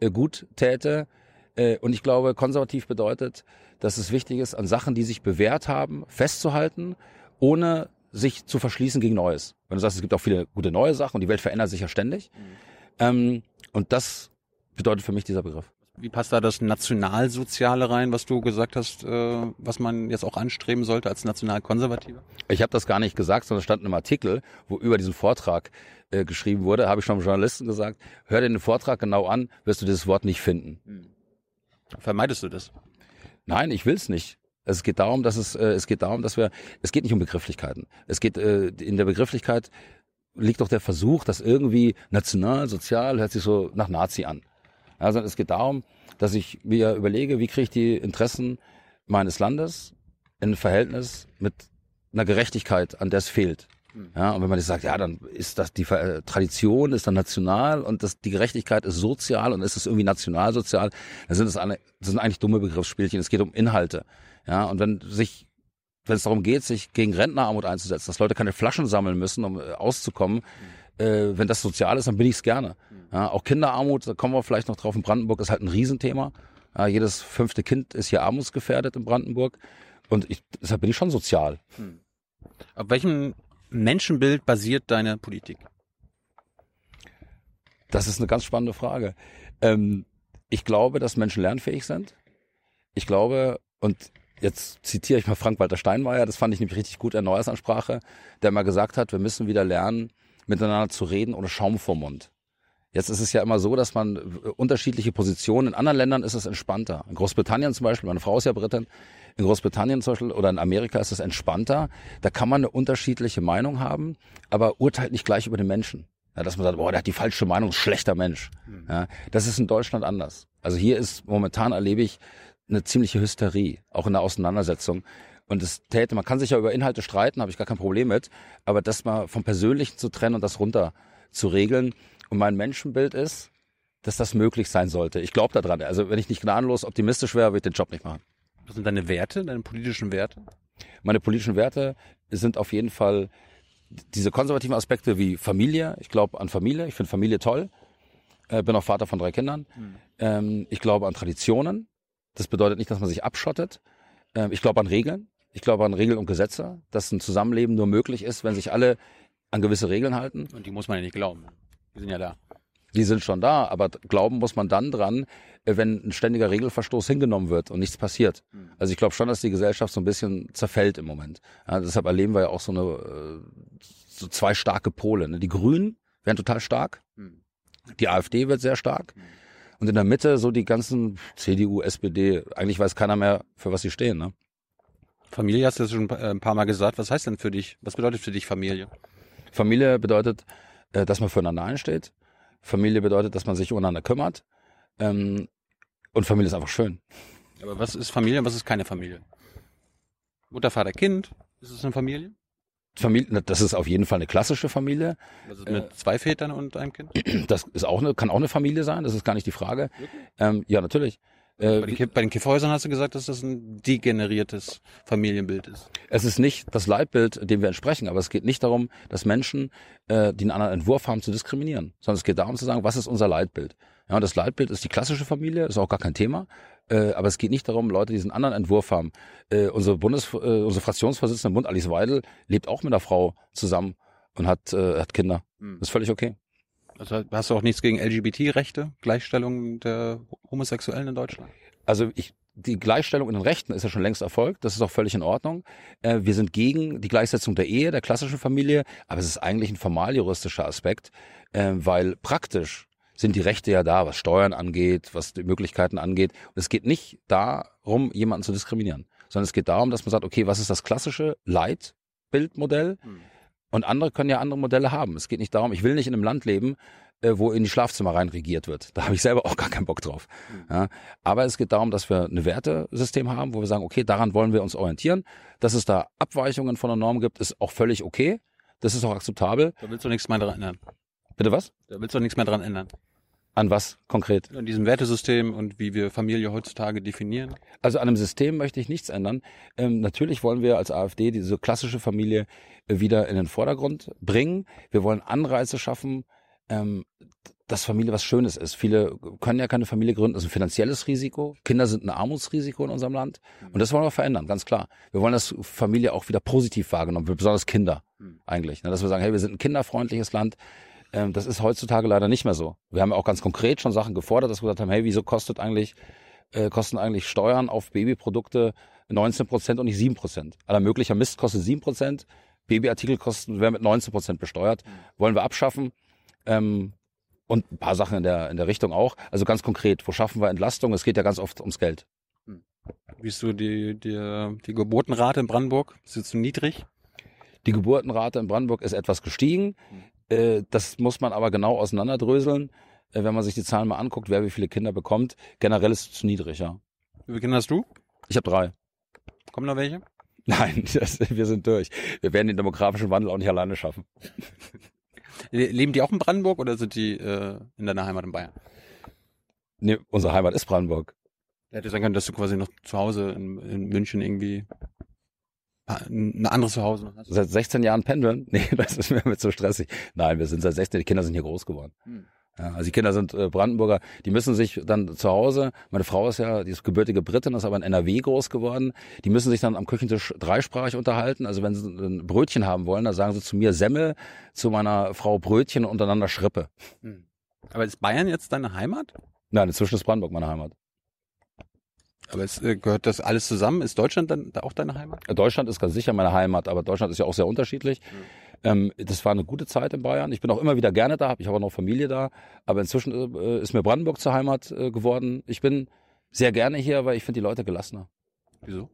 äh, gut täte. Äh, und ich glaube, konservativ bedeutet, dass es wichtig ist, an Sachen, die sich bewährt haben, festzuhalten, ohne sich zu verschließen gegen Neues. Wenn du sagst, es gibt auch viele gute neue Sachen und die Welt verändert sich ja ständig. Ähm, und das bedeutet für mich dieser Begriff. Wie passt da das Nationalsoziale rein, was du gesagt hast, äh, was man jetzt auch anstreben sollte als Nationalkonservativer? Ich habe das gar nicht gesagt, sondern es stand in einem Artikel, wo über diesen Vortrag äh, geschrieben wurde, habe ich schon Journalisten gesagt, hör dir den Vortrag genau an, wirst du dieses Wort nicht finden. Vermeidest du das? Nein, ich will's nicht. Es geht darum, dass es, äh, es geht darum, dass wir, es geht nicht um Begrifflichkeiten. Es geht äh, in der Begrifflichkeit liegt doch der Versuch, dass irgendwie national, sozial hört sich so nach Nazi an. Also es geht darum, dass ich mir überlege, wie kriege ich die Interessen meines Landes in Verhältnis mit einer Gerechtigkeit, an der es fehlt. Ja, und wenn man jetzt sagt, ja, dann ist das die äh, Tradition ist dann national und das, die Gerechtigkeit ist sozial und ist es irgendwie nationalsozial, dann sind es eine, das sind eigentlich dumme Begriffsspielchen. Es geht um Inhalte. Ja, und wenn sich, wenn es darum geht, sich gegen Rentnerarmut einzusetzen, dass Leute keine Flaschen sammeln müssen, um äh, auszukommen, äh, wenn das sozial ist, dann bin ich es gerne. Ja, auch Kinderarmut, da kommen wir vielleicht noch drauf. In Brandenburg ist halt ein Riesenthema. Ja, jedes fünfte Kind ist hier armutsgefährdet in Brandenburg. Und ich, deshalb bin ich schon sozial. Auf welchem Menschenbild basiert deine Politik? Das ist eine ganz spannende Frage. Ähm, ich glaube, dass Menschen lernfähig sind. Ich glaube, Und jetzt zitiere ich mal Frank-Walter Steinmeier, das fand ich nämlich richtig gut in der Neujahrsansprache, der mal gesagt hat, wir müssen wieder lernen, miteinander zu reden ohne Schaum vor Mund. Jetzt ist es ja immer so, dass man äh, unterschiedliche Positionen, in anderen Ländern ist es entspannter. In Großbritannien zum Beispiel, meine Frau ist ja Britin, in Großbritannien zum Beispiel oder in Amerika ist es entspannter. Da kann man eine unterschiedliche Meinung haben, aber urteilt nicht gleich über den Menschen. Ja, dass man sagt, boah, der hat die falsche Meinung, schlechter Mensch. Ja, das ist in Deutschland anders. Also hier ist momentan erlebe ich eine ziemliche Hysterie, auch in der Auseinandersetzung. Und es täte, man kann sich ja über Inhalte streiten, habe ich gar kein Problem mit, aber das mal vom Persönlichen zu trennen und das runter zu regeln. Und mein Menschenbild ist, dass das möglich sein sollte. Ich glaube daran. Also wenn ich nicht gnadenlos optimistisch wäre, würde ich den Job nicht machen. Was sind deine Werte, deine politischen Werte? Meine politischen Werte sind auf jeden Fall diese konservativen Aspekte wie Familie. Ich glaube an Familie. Ich finde Familie toll. Äh, bin auch Vater von drei Kindern. Ähm, ich glaube an Traditionen. Das bedeutet nicht, dass man sich abschottet. Ähm, ich glaube an Regeln. Ich glaube an Regeln und Gesetze, dass ein Zusammenleben nur möglich ist, wenn sich alle an gewisse Regeln halten. Und die muss man ja nicht glauben. Die sind ja da. Die sind schon da, aber glauben muss man dann dran, äh, wenn ein ständiger Regelverstoß hingenommen wird und nichts passiert. Also ich glaube schon, dass die Gesellschaft so ein bisschen zerfällt im Moment. Ja, deshalb erleben wir ja auch so eine äh, so zwei starke Pole. Ne? Die Grünen werden total stark, die AfD wird sehr stark und in der Mitte so die ganzen CDU, SPD. Eigentlich weiß keiner mehr, für was sie stehen. Ne? Familie hast du schon äh, ein paar Mal gesagt. Was heißt denn für dich? Was bedeutet für dich Familie? Familie bedeutet, äh, dass man füreinander einsteht. Familie bedeutet, dass man sich umeinander kümmert. Ähm, und Familie ist einfach schön. Aber was ist Familie und was ist keine Familie? Mutter, Vater, Kind. Ist es eine Familie? Familie, das ist auf jeden Fall eine klassische Familie. Ist mit zwei Vätern und einem Kind? Das ist auch eine, kann auch eine Familie sein. Das ist gar nicht die Frage. Ähm, ja, natürlich. Äh, Bei den, bei den Kiffhäusern hast du gesagt, dass das ein degeneriertes Familienbild ist. Es ist nicht das Leitbild, dem wir entsprechen, aber es geht nicht darum, dass Menschen, äh, die einen anderen Entwurf haben, zu diskriminieren, sondern es geht darum zu sagen, was ist unser Leitbild? Ja, und das Leitbild ist die klassische Familie, ist auch gar kein Thema. Äh, aber es geht nicht darum, Leute, die diesen anderen Entwurf haben. Äh, unsere Bundes, äh, unsere Fraktionsvorsitzende im Bund, Alice Weidel, lebt auch mit einer Frau zusammen und hat, äh, hat Kinder. Hm. Das ist völlig okay. Also hast du auch nichts gegen LGBT-Rechte, Gleichstellung der Homosexuellen in Deutschland? Also ich, die Gleichstellung in den Rechten ist ja schon längst erfolgt. Das ist auch völlig in Ordnung. Äh, wir sind gegen die Gleichsetzung der Ehe, der klassischen Familie, aber es ist eigentlich ein formaljuristischer Aspekt, äh, weil praktisch sind die Rechte ja da, was Steuern angeht, was die Möglichkeiten angeht. Und es geht nicht darum, jemanden zu diskriminieren, sondern es geht darum, dass man sagt, okay, was ist das klassische Leitbildmodell? Und andere können ja andere Modelle haben. Es geht nicht darum, ich will nicht in einem Land leben, äh, wo in die Schlafzimmer rein regiert wird. Da habe ich selber auch gar keinen Bock drauf. Ja, aber es geht darum, dass wir ein Wertesystem haben, wo wir sagen, okay, daran wollen wir uns orientieren. Dass es da Abweichungen von der Norm gibt, ist auch völlig okay. Das ist auch akzeptabel. Da willst du nichts mehr dran ändern. Bitte was? Da willst du nichts mehr dran ändern. An was konkret? An diesem Wertesystem und wie wir Familie heutzutage definieren. Also an einem System möchte ich nichts ändern. Ähm, natürlich wollen wir als AfD diese klassische Familie äh, wieder in den Vordergrund bringen. Wir wollen Anreize schaffen, ähm, dass Familie was Schönes ist. Viele können ja keine Familie gründen, das ist ein finanzielles Risiko. Kinder sind ein Armutsrisiko in unserem Land. Und das wollen wir verändern, ganz klar. Wir wollen, dass Familie auch wieder positiv wahrgenommen wird, besonders Kinder eigentlich. Ne? Dass wir sagen, hey, wir sind ein kinderfreundliches Land. Ähm, das ist heutzutage leider nicht mehr so. Wir haben ja auch ganz konkret schon Sachen gefordert, dass wir gesagt haben, hey, wieso kostet eigentlich, äh, kosten eigentlich Steuern auf Babyprodukte 19 Prozent und nicht 7 Prozent? Aller möglicher Mist kostet 7 Prozent. Babyartikel kosten, werden mit 19 Prozent besteuert. Wollen wir abschaffen. Ähm, und ein paar Sachen in der, in der Richtung auch. Also ganz konkret, wo schaffen wir Entlastung? Es geht ja ganz oft ums Geld. Wie ist so die, die, die Geburtenrate in Brandenburg? Ist jetzt zu niedrig? Die Geburtenrate in Brandenburg ist etwas gestiegen. Äh, Das muss man aber genau auseinanderdröseln. Äh, Wenn man sich die Zahlen mal anguckt, wer wie viele Kinder bekommt, generell ist es zu niedrig, ja. Wie viele Kinder hast du? Ich habe drei. Kommen noch welche? Nein, das, wir sind durch. Wir werden den demografischen Wandel auch nicht alleine schaffen. Le- Leben die auch in Brandenburg oder sind die äh, in deiner Heimat in Bayern? Nee, unsere Heimat ist Brandenburg. Hätte sein können, dass du quasi noch zu Hause in, in München irgendwie ein anderes Zuhause hast. Seit 16 Jahren pendeln? Nee, das ist mir so stressig. Nein, wir sind seit 16, die Kinder sind hier groß geworden. Hm. Ja, also die Kinder sind äh, Brandenburger, die müssen sich dann zu Hause, meine Frau ist ja, die ist gebürtige Britin, ist aber in NRW groß geworden, die müssen sich dann am Küchentisch dreisprachig unterhalten. Also wenn sie ein Brötchen haben wollen, dann sagen sie zu mir Semmel, zu meiner Frau Brötchen und untereinander Schrippe. Aber ist Bayern jetzt deine Heimat? Nein, inzwischen ist Brandenburg meine Heimat. Aber es äh, gehört das alles zusammen? Ist Deutschland dann da auch deine Heimat? Deutschland ist ganz sicher meine Heimat, aber Deutschland ist ja auch sehr unterschiedlich. Ähm, das war eine gute Zeit in Bayern. Ich bin auch immer wieder gerne da, ich habe auch noch Familie da. Aber inzwischen äh, ist mir Brandenburg zur Heimat äh, geworden. Ich bin sehr gerne hier, weil ich finde die Leute gelassener. Wieso?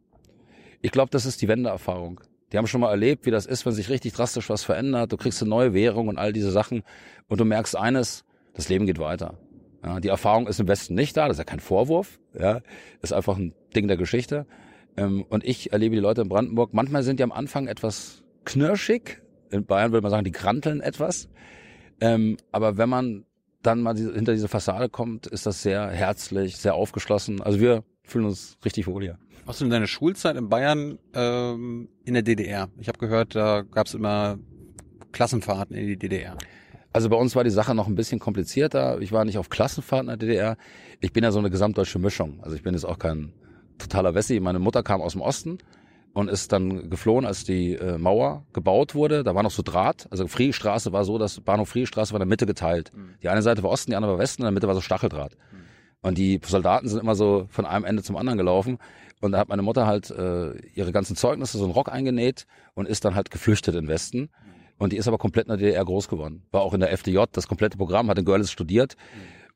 Ich glaube, das ist die Wendeerfahrung. Die haben schon mal erlebt, wie das ist, wenn sich richtig drastisch was verändert. Du kriegst eine neue Währung und all diese Sachen. Und du merkst eines, das Leben geht weiter. Ja, die Erfahrung ist im Westen nicht da, das ist ja kein Vorwurf. Ja, ist einfach ein Ding der Geschichte. Ähm, und ich erlebe die Leute in Brandenburg. Manchmal sind die am Anfang etwas knirschig. In Bayern würde man sagen, die kranteln etwas. Ähm, aber wenn man dann mal diese, hinter diese Fassade kommt, ist das sehr herzlich, sehr aufgeschlossen. Also wir fühlen uns richtig wohl hier. Hast du in deiner Schulzeit in Bayern ähm, in der DDR? Ich habe gehört, da gab es immer Klassenfahrten in die DDR. Also bei uns war die Sache noch ein bisschen komplizierter. Ich war nicht auf Klassenfahrt in der DDR. Ich bin ja so eine gesamtdeutsche Mischung. Also ich bin jetzt auch kein totaler Wessi. Meine Mutter kam aus dem Osten und ist dann geflohen, als die äh, Mauer gebaut wurde. Da war noch so Draht. Also Friedrichstraße war so, dass Bahnhof Friedrichstraße war in der Mitte geteilt. Mhm. Die eine Seite war Osten, die andere war Westen, in der Mitte war so Stacheldraht. Und die Soldaten sind immer so von einem Ende zum anderen gelaufen. Und da hat meine Mutter halt äh, ihre ganzen Zeugnisse, so einen Rock eingenäht und ist dann halt geflüchtet in Westen. Und die ist aber komplett in der DDR groß geworden. War auch in der FDJ, das komplette Programm, hat in Görlitz studiert.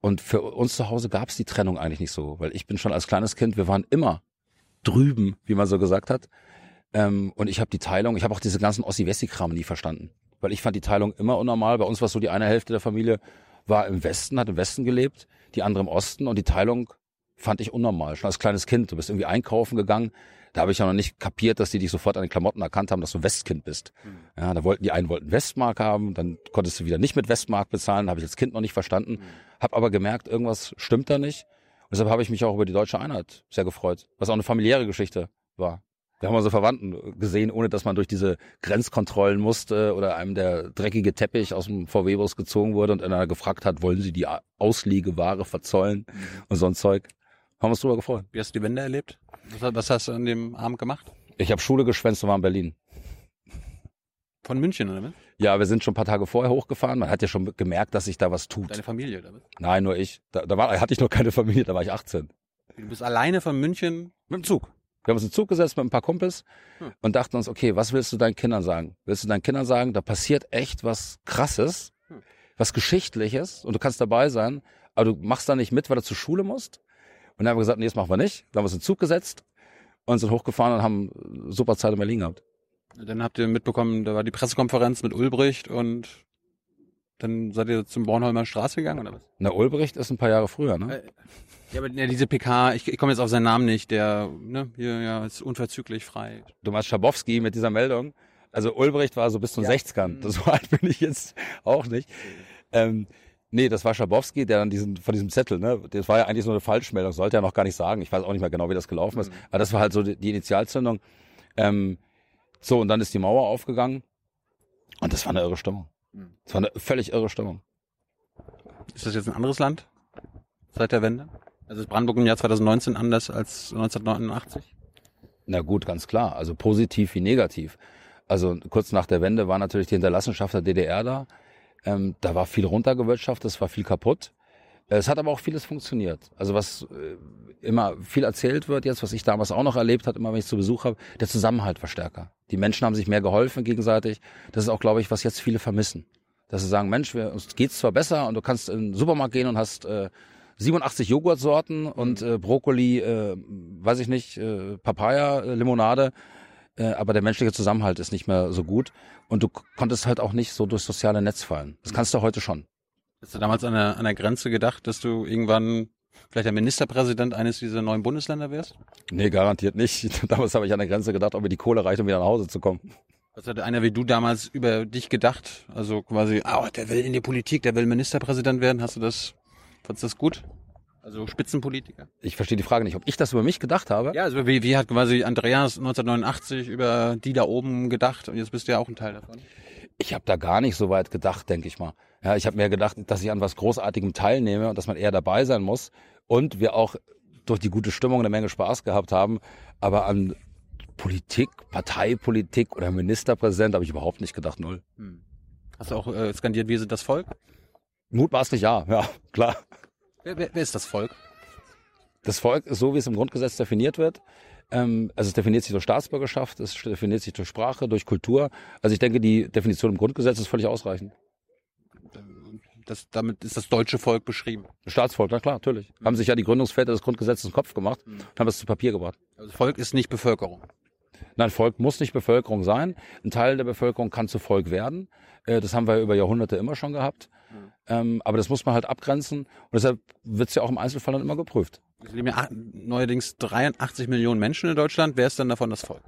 Und für uns zu Hause gab es die Trennung eigentlich nicht so, weil ich bin schon als kleines Kind, wir waren immer drüben, wie man so gesagt hat. Ähm, und ich habe die Teilung, ich habe auch diese ganzen Ossi-Wessi-Kram nie verstanden. Weil ich fand die Teilung immer unnormal. Bei uns war es so, die eine Hälfte der Familie war im Westen, hat im Westen gelebt, die andere im Osten. Und die Teilung fand ich unnormal, schon als kleines Kind. Du bist irgendwie einkaufen gegangen. Da habe ich ja noch nicht kapiert, dass die dich sofort an den Klamotten erkannt haben, dass du Westkind bist. Ja, da wollten die einen wollten Westmark haben, dann konntest du wieder nicht mit Westmark bezahlen, habe ich als Kind noch nicht verstanden, habe aber gemerkt, irgendwas stimmt da nicht. Und deshalb habe ich mich auch über die deutsche Einheit sehr gefreut, was auch eine familiäre Geschichte war. Wir haben unsere Verwandten gesehen, ohne dass man durch diese Grenzkontrollen musste oder einem der dreckige Teppich aus dem VW-Bus gezogen wurde und einer gefragt hat, wollen Sie die Ausliegeware verzollen und so ein Zeug. Haben wir uns drüber gefreut. Wie hast du die Wende erlebt? Was, was hast du an dem Abend gemacht? Ich habe Schule geschwänzt und war in Berlin. Von München, oder was? Ja, wir sind schon ein paar Tage vorher hochgefahren. Man hat ja schon gemerkt, dass sich da was tut. Deine Familie, oder was? Nein, nur ich. Da, da war, hatte ich noch keine Familie, da war ich 18. Du bist alleine von München Mit dem Zug. Wir haben uns in den Zug gesetzt mit ein paar Kumpels Hm. und dachten uns, okay, was willst du deinen Kindern sagen? Willst du deinen Kindern sagen, da passiert echt was Krasses, Hm. was Geschichtliches und du kannst dabei sein, aber du machst da nicht mit, weil du zur Schule musst? Und dann haben wir gesagt, nee, das machen wir nicht. Dann haben wir uns in den Zug gesetzt und sind hochgefahren und haben super Zeit in Berlin gehabt. Dann habt ihr mitbekommen, da war die Pressekonferenz mit Ulbricht und dann seid ihr zum Bornholmer Straße gegangen oder was? Na, Ulbricht ist ein paar Jahre früher, ne? Äh, Ja, aber ja, diese PK, ich, ich komme jetzt auf seinen Namen nicht, der ne, hier ja ist unverzüglich frei. Du meinst Schabowski mit dieser Meldung. Also Ulbricht war so bis zum Ja. 60ern. Das so alt bin ich jetzt auch nicht. Ähm, nee, das war Schabowski, der dann diesen, von diesem Zettel, ne, das war ja eigentlich so eine Falschmeldung, sollte er noch gar nicht sagen. Ich weiß auch nicht mehr genau, wie das gelaufen ist. Aber das war halt so die, die Initialzündung. Ähm, so, und dann ist die Mauer aufgegangen. Und das war eine irre Stimmung. Mhm. Das war eine völlig irre Stimmung. Ist das jetzt ein anderes Land seit der Wende? Also ist Brandenburg im Jahr 2019 anders als 1989? Na gut, ganz klar. Also positiv wie negativ. Also kurz nach der Wende war natürlich die Hinterlassenschaft der DDR da. Ähm, da war viel runtergewirtschaftet, es war viel kaputt. Äh, Es hat aber auch vieles funktioniert. Also was äh, immer viel erzählt wird jetzt, was ich damals auch noch erlebt habe, immer wenn ich zu Besuch habe, der Zusammenhalt war stärker. Die Menschen haben sich mehr geholfen gegenseitig. Das ist auch, glaube ich, was jetzt viele vermissen. Dass sie sagen, Mensch, wir, uns geht's zwar besser und du kannst in den Supermarkt gehen und hast äh, 87 Joghurtsorten und äh, Brokkoli, äh, weiß ich nicht, äh, Papaya, äh, Limonade, äh, aber der menschliche Zusammenhalt ist nicht mehr so gut und du konntest halt auch nicht so durchs soziale Netz fallen. Das kannst du heute schon. Hast du damals an der, an der Grenze gedacht, dass du irgendwann vielleicht der Ministerpräsident eines dieser neuen Bundesländer wärst? Nee, garantiert nicht. Damals habe ich an der Grenze gedacht, ob mir die Kohle reicht, um wieder nach Hause zu kommen. Was hat einer wie du damals über dich gedacht? Also quasi, ah, der will in die Politik, der will Ministerpräsident werden. Hast du das, fandst du das gut? Also Spitzenpolitiker? Ich verstehe die Frage nicht, ob ich das über mich gedacht habe. Ja, also wie, wie hat quasi Andreas 1989 über die da oben gedacht und jetzt bist du ja auch ein Teil davon. Ich habe da gar nicht so weit gedacht, denke ich mal. Ja, ich habe mir gedacht, dass ich an was Großartigem teilnehme und dass man eher dabei sein muss und wir auch durch die gute Stimmung eine Menge Spaß gehabt haben. Aber an Politik, Parteipolitik oder Ministerpräsident habe ich überhaupt nicht gedacht, null. Hast du auch äh, skandiert, wir sind das Volk? Mutmaßlich ja, ja, klar. Wer, wer, wer ist das Volk? Das Volk ist so, wie es im Grundgesetz definiert wird. Ähm, also es definiert sich durch Staatsbürgerschaft, es definiert sich durch Sprache, durch Kultur. Also ich denke, die Definition im Grundgesetz ist völlig ausreichend. Das, damit ist das deutsche Volk beschrieben. Staatsvolk, na klar, natürlich. Haben sich ja die Gründungsväter des Grundgesetzes den Kopf gemacht und haben es zu Papier gebracht. Also Volk ist nicht Bevölkerung. Nein, Volk muss nicht Bevölkerung sein. Ein Teil der Bevölkerung kann zu Volk werden. Äh, Das haben wir über Jahrhunderte immer schon gehabt. Ähm, Aber das muss man halt abgrenzen. Und deshalb wird es ja auch im Einzelfall dann immer geprüft. Es leben ja neuerdings 83 Millionen Menschen in Deutschland. Wer ist denn davon das Volk?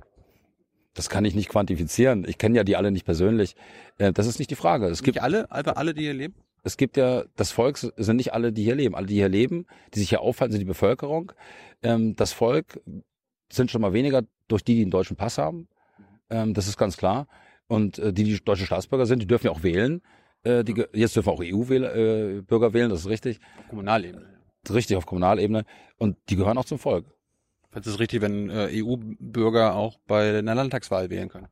Das kann ich nicht quantifizieren. Ich kenne ja die alle nicht persönlich. Äh, Das ist nicht die Frage. Es gibt Nicht alle, einfach alle, die hier leben? es gibt ja, das Volk sind nicht alle, die hier leben. Alle, die hier leben, die sich hier aufhalten, sind die Bevölkerung. Ähm, das Volk sind schon mal weniger durch die, die einen deutschen Pass haben. Ähm, das ist ganz klar. Und äh, die, die deutsche Staatsbürger sind, die dürfen ja auch wählen. Äh, die, jetzt dürfen auch EU-Bürger wählen, das ist richtig. Kommunalebene. Das ist richtig auf Kommunalebene. Und die gehören auch zum Volk. Du es richtig, wenn äh, EU-Bürger auch bei einer Landtagswahl wählen können?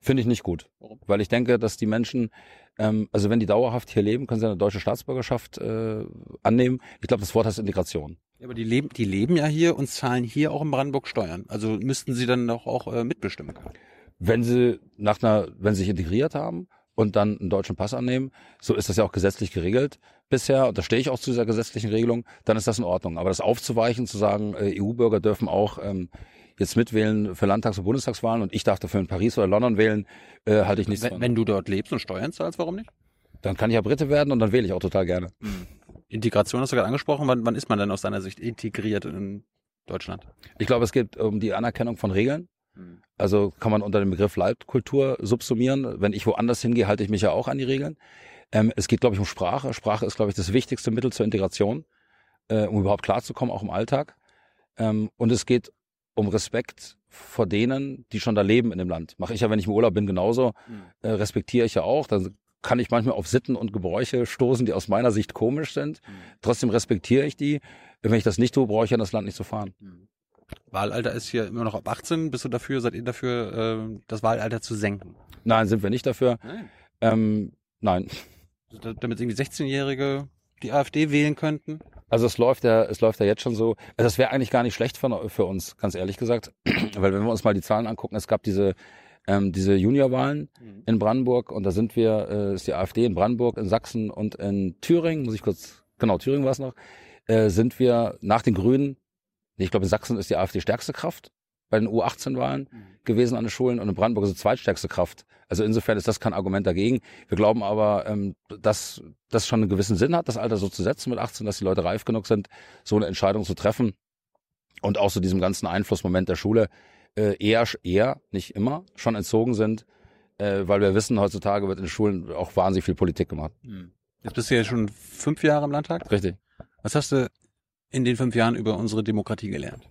Finde ich nicht gut. Warum? Weil ich denke, dass die Menschen, ähm, also wenn die dauerhaft hier leben, können sie eine deutsche Staatsbürgerschaft äh, annehmen. Ich glaube, das Wort heißt Integration. Ja, aber die leben, die leben ja hier und zahlen hier auch in Brandenburg Steuern. Also müssten sie dann doch auch äh, mitbestimmen können. Wenn sie nach einer, wenn sie sich integriert haben und dann einen deutschen Pass annehmen, so ist das ja auch gesetzlich geregelt bisher, und da stehe ich auch zu dieser gesetzlichen Regelung, dann ist das in Ordnung. Aber das aufzuweichen, zu sagen, äh, EU-Bürger dürfen auch ähm, jetzt mitwählen für Landtags- und Bundestagswahlen und ich darf dafür in Paris oder London wählen, äh, halte ich nichts Wenn, von. wenn du dort lebst und Steuern zahlst, warum nicht? Dann kann ich ja Brite werden und dann wähle ich auch total gerne. Integration hast du gerade angesprochen. Wann, wann ist man denn aus deiner Sicht integriert in Deutschland? Ich glaube, es geht um die Anerkennung von Regeln. Also kann man unter dem Begriff Leitkultur subsumieren. Wenn ich woanders hingehe, halte ich mich ja auch an die Regeln. Ähm, es geht, glaube ich, um Sprache. Sprache ist, glaube ich, das wichtigste Mittel zur Integration, äh, um überhaupt klarzukommen, auch im Alltag. Ähm, und es geht um Respekt vor denen, die schon da leben in dem Land. Mache ich ja, wenn ich im Urlaub bin, genauso. Äh, respektiere ich ja auch. Dann kann ich manchmal auf Sitten und Gebräuche stoßen, die aus meiner Sicht komisch sind. Trotzdem respektiere ich die. Wenn ich das nicht tue, brauche ich ja in das Land nicht zu fahren. Wahlalter ist hier immer noch ab 18. Bist du dafür, seid ihr dafür, äh, das Wahlalter zu senken? Nein, sind wir nicht dafür. Nein. Ähm, nein. Da- Damit irgendwie 16-Jährige die AfD wählen könnten? Also es läuft ja, es läuft ja jetzt schon so. Also das wäre eigentlich gar nicht schlecht für, für uns, ganz ehrlich gesagt, weil wenn wir uns mal die Zahlen angucken, es gab diese ähm, diese Juniorwahlen in Brandenburg und da sind wir, äh, ist die AfD in Brandenburg, in Sachsen und in Thüringen, muss ich kurz, genau Thüringen war es noch, äh, sind wir nach den Grünen, ich glaube in Sachsen ist die AfD stärkste Kraft bei den U18-Wahlen gewesen an den Schulen und in Brandenburg ist sie zweitstärkste Kraft. Also insofern ist das kein Argument dagegen. Wir glauben aber, ähm, dass das schon einen gewissen Sinn hat, das Alter so zu setzen mit 18, dass die Leute reif genug sind, so eine Entscheidung zu treffen und auch so diesem ganzen Einflussmoment der Schule äh, eher, eher, nicht immer, schon entzogen sind, äh, weil wir wissen, heutzutage wird in den Schulen auch wahnsinnig viel Politik gemacht. Jetzt bist du ja schon fünf Jahre im Landtag. Richtig. Was hast du in den fünf Jahren über unsere Demokratie gelernt?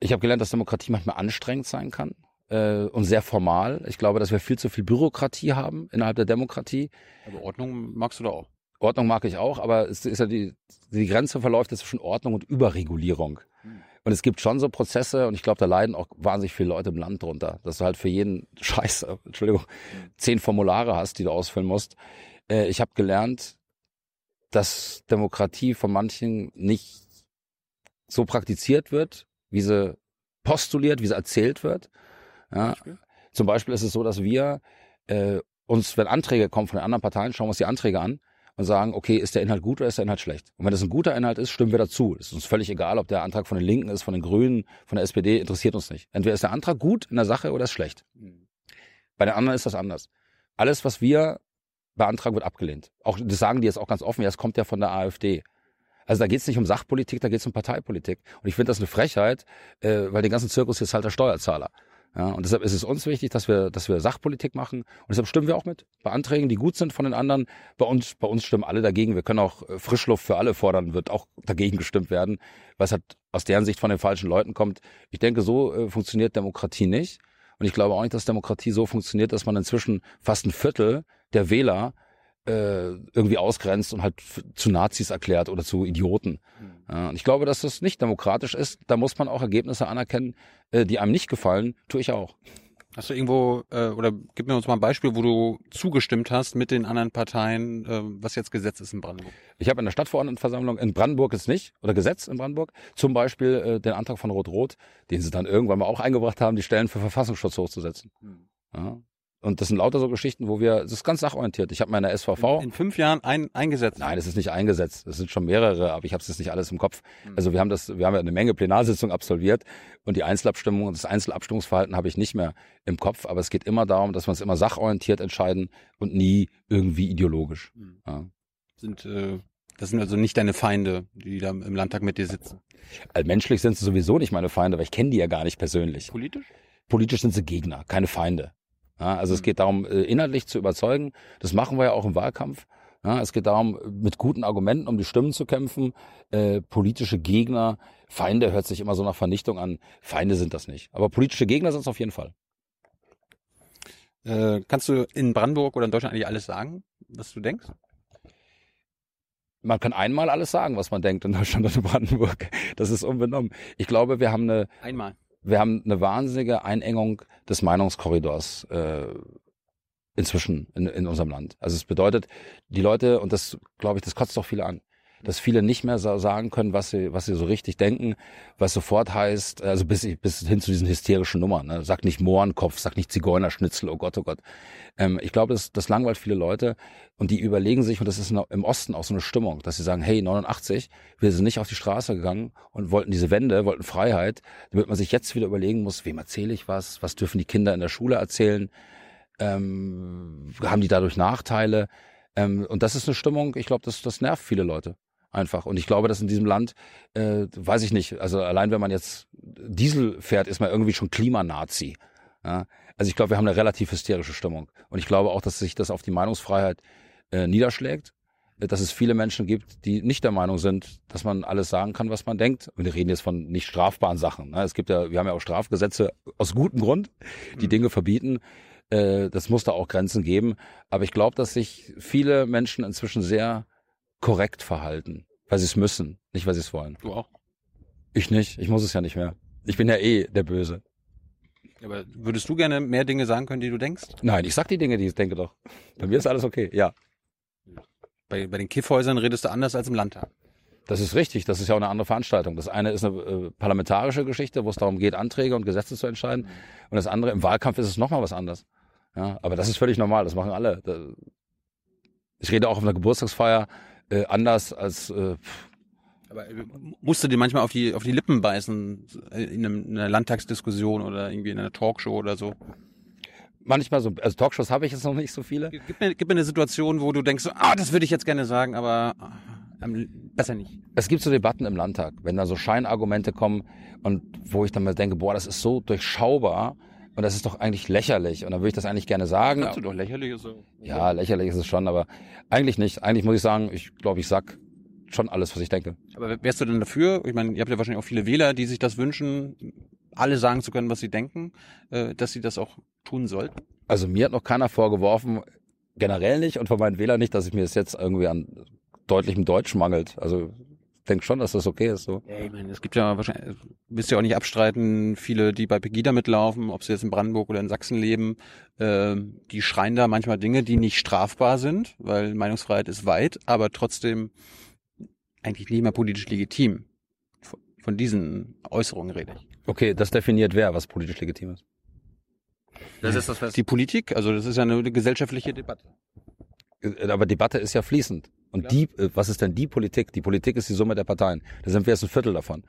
Ich habe gelernt, dass Demokratie manchmal anstrengend sein kann äh, und sehr formal. Ich glaube, dass wir viel zu viel Bürokratie haben innerhalb der Demokratie. Aber Ordnung magst du da auch. Ordnung mag ich auch, aber es ist ja die, die Grenze verläuft zwischen Ordnung und Überregulierung. Und es gibt schon so Prozesse und ich glaube, da leiden auch wahnsinnig viele Leute im Land drunter, dass du halt für jeden Scheiß, Entschuldigung, zehn Formulare hast, die du ausfüllen musst. Äh, ich habe gelernt, dass Demokratie von manchen nicht so praktiziert wird, wie sie postuliert, wie sie erzählt wird. Ja. Zum Beispiel ist es so, dass wir äh, uns, wenn Anträge kommen von den anderen Parteien, schauen wir uns die Anträge an und sagen, okay, ist der Inhalt gut oder ist der Inhalt schlecht? Und wenn das ein guter Inhalt ist, stimmen wir dazu. Es ist uns völlig egal, ob der Antrag von den Linken ist, von den Grünen, von der SPD, interessiert uns nicht. Entweder ist der Antrag gut in der Sache oder ist schlecht. Bei den anderen ist das anders. Alles, was wir beantragen, wird abgelehnt. Auch das sagen die jetzt auch ganz offen, ja, es kommt ja von der AfD. Also da geht es nicht um Sachpolitik, da geht es um Parteipolitik. Und ich finde das eine Frechheit, äh, weil den ganzen Zirkus jetzt halt der Steuerzahler. Ja, und deshalb ist es uns wichtig, dass wir, dass wir Sachpolitik machen. Und deshalb stimmen wir auch mit. Bei Anträgen, die gut sind von den anderen. Bei uns, bei uns stimmen alle dagegen. Wir können auch äh, Frischluft für alle fordern, wird auch dagegen gestimmt werden, weil es halt aus deren Sicht von den falschen Leuten kommt. Ich denke, so äh, funktioniert Demokratie nicht. Und ich glaube auch nicht, dass Demokratie so funktioniert, dass man inzwischen fast ein Viertel der Wähler äh, irgendwie ausgrenzt und halt zu Nazis erklärt oder zu Idioten. Ja, und ich glaube, dass das nicht demokratisch ist. Da muss man auch Ergebnisse anerkennen, äh, die einem nicht gefallen, tue ich auch. Hast du irgendwo, äh, oder gib mir uns mal ein Beispiel, wo du zugestimmt hast mit den anderen Parteien, äh, was jetzt Gesetz ist in Brandenburg? Ich habe in der Stadtverordnetenversammlung in Brandenburg ist nicht, oder Gesetz in Brandenburg, zum Beispiel äh, den Antrag von Rot-Rot, den sie dann irgendwann mal auch eingebracht haben, die Stellen für Verfassungsschutz hochzusetzen. Ja. Und das sind lauter so Geschichten, wo wir, das ist ganz sachorientiert. Ich habe meine SVV. In fünf Jahren ein, eingesetzt. Nein, es ist nicht eingesetzt. Es sind schon mehrere, aber ich habe es jetzt nicht alles im Kopf. Also wir haben das, wir haben ja eine Menge Plenarsitzungen absolviert und die Einzelabstimmung und das Einzelabstimmungsverhalten habe ich nicht mehr im Kopf. Aber es geht immer darum, dass wir uns immer sachorientiert entscheiden und nie irgendwie ideologisch. Ja. Sind, äh, das sind also nicht deine Feinde, die da im Landtag mit dir sitzen. Also menschlich sind sie sowieso nicht meine Feinde, weil ich kenne die ja gar nicht persönlich. Politisch? Politisch sind sie Gegner, keine Feinde. Ja, also es Mhm. geht darum, äh, inhaltlich zu überzeugen. Das machen wir ja auch im Wahlkampf. Ja, es geht darum, mit guten Argumenten um die Stimmen zu kämpfen. Äh, politische Gegner, Feinde hört sich immer so nach Vernichtung an. Feinde sind das nicht. Aber politische Gegner sind es auf jeden Fall. Äh, kannst du in Brandenburg oder in Deutschland eigentlich alles sagen, was du denkst? Man kann einmal alles sagen, was man denkt in Deutschland und in Brandenburg. Das ist unbenommen. Ich glaube, wir haben eine, Einmal. Wir haben eine wahnsinnige Einengung des Meinungskorridors äh, inzwischen in, in unserem Land. Also es bedeutet, die Leute, und das glaube ich, das kotzt doch viele an, dass viele nicht mehr so sagen können, was sie, was sie so richtig denken, was sofort heißt, also bis, bis hin zu diesen hysterischen Nummern. Ne? Sag nicht Mohrenkopf, sag nicht Zigeunerschnitzel, oh Gott, oh Gott. Ähm, ich glaube, das, das langweilt viele Leute und die überlegen sich, und das ist im Osten auch so eine Stimmung, dass sie sagen, hey, 89, wir sind nicht auf die Straße gegangen und wollten diese Wende, wollten Freiheit, damit man sich jetzt wieder überlegen muss, wem erzähle ich was, was dürfen die Kinder in der Schule erzählen, ähm, haben die dadurch Nachteile? Ähm, und das ist eine Stimmung, ich glaube, das, das nervt viele Leute einfach. Und ich glaube, dass in diesem Land, äh, weiß ich nicht, also allein wenn man jetzt Diesel fährt, ist man irgendwie schon Klimanazi. Ja? Also ich glaube, wir haben eine relativ hysterische Stimmung. Und ich glaube auch, dass sich das auf die Meinungsfreiheit äh, niederschlägt, äh, dass es viele Menschen gibt, die nicht der Meinung sind, dass man alles sagen kann, was man denkt. Und wir reden jetzt von nicht strafbaren Sachen. Ne? Es gibt ja, wir haben ja auch Strafgesetze aus gutem Grund, die Dinge verbieten. Äh, das muss da auch Grenzen geben. Aber ich glaube, dass sich viele Menschen inzwischen sehr korrekt verhalten, weil sie es müssen, nicht weil sie es wollen. Du auch. Ich nicht, ich muss es ja nicht mehr. Ich bin ja eh der Böse. Aber würdest du gerne mehr Dinge sagen können, die du denkst? Nein, ich sag die Dinge, die ich denke doch. Bei mir ist alles okay, ja. Bei, bei den Kiffhäusern redest du anders als im Landtag. Das ist richtig, das ist ja auch eine andere Veranstaltung. Das eine ist eine äh, parlamentarische Geschichte, wo es darum geht, Anträge und Gesetze zu entscheiden. Und das andere, im Wahlkampf ist es nochmal was anderes. Ja, aber das ist völlig normal, das machen alle. Ich rede auch auf einer Geburtstagsfeier äh, anders als äh, Aber äh, musst du dir manchmal auf die, auf die Lippen beißen äh, in, einem, in einer Landtagsdiskussion oder irgendwie in einer Talkshow oder so? manchmal so, also Talkshows habe ich jetzt noch nicht so viele. Gib mir, gib mir eine Situation, wo du denkst, ah, das würde ich jetzt gerne sagen, aber am- besser nicht. Es gibt so Debatten im Landtag, wenn da so Scheinargumente kommen und wo ich dann mal denke, boah, das ist so durchschaubar und das ist doch eigentlich lächerlich und dann würde ich das eigentlich gerne sagen. Kannst du doch lächerlich so. Ja, lächerlich ist es schon, aber eigentlich nicht. Eigentlich muss ich sagen, ich glaube, ich sag schon alles, was ich denke. Aber wärst du denn dafür? Ich meine, ihr habt ja wahrscheinlich auch viele Wähler, die sich das wünschen, alle sagen zu können, was sie denken, äh, dass sie das auch tun sollten. Also mir hat noch keiner vorgeworfen, generell nicht und von meinen Wählern nicht, dass ich mir das jetzt irgendwie an deutlichem Deutsch mangelt. Also denke schon, dass das okay ist. So. Ja, ich meine, es gibt ja wahrscheinlich, willst ja auch nicht abstreiten, viele, die bei Pegida mitlaufen, ob sie jetzt in Brandenburg oder in Sachsen leben, äh, die schreien da manchmal Dinge, die nicht strafbar sind, weil Meinungsfreiheit ist weit, aber trotzdem eigentlich nicht mehr politisch legitim. Von- Von diesen Äußerungen rede ich. Okay, das definiert wer, was politisch legitim ist. Das ist das, was Die Politik, also das ist ja eine gesellschaftliche Debatte. Äh, Aber Debatte ist ja fließend. Und Klar. die, äh, was ist denn die Politik? Die Politik ist die Summe der Parteien. Da sind wir jetzt ein Viertel davon.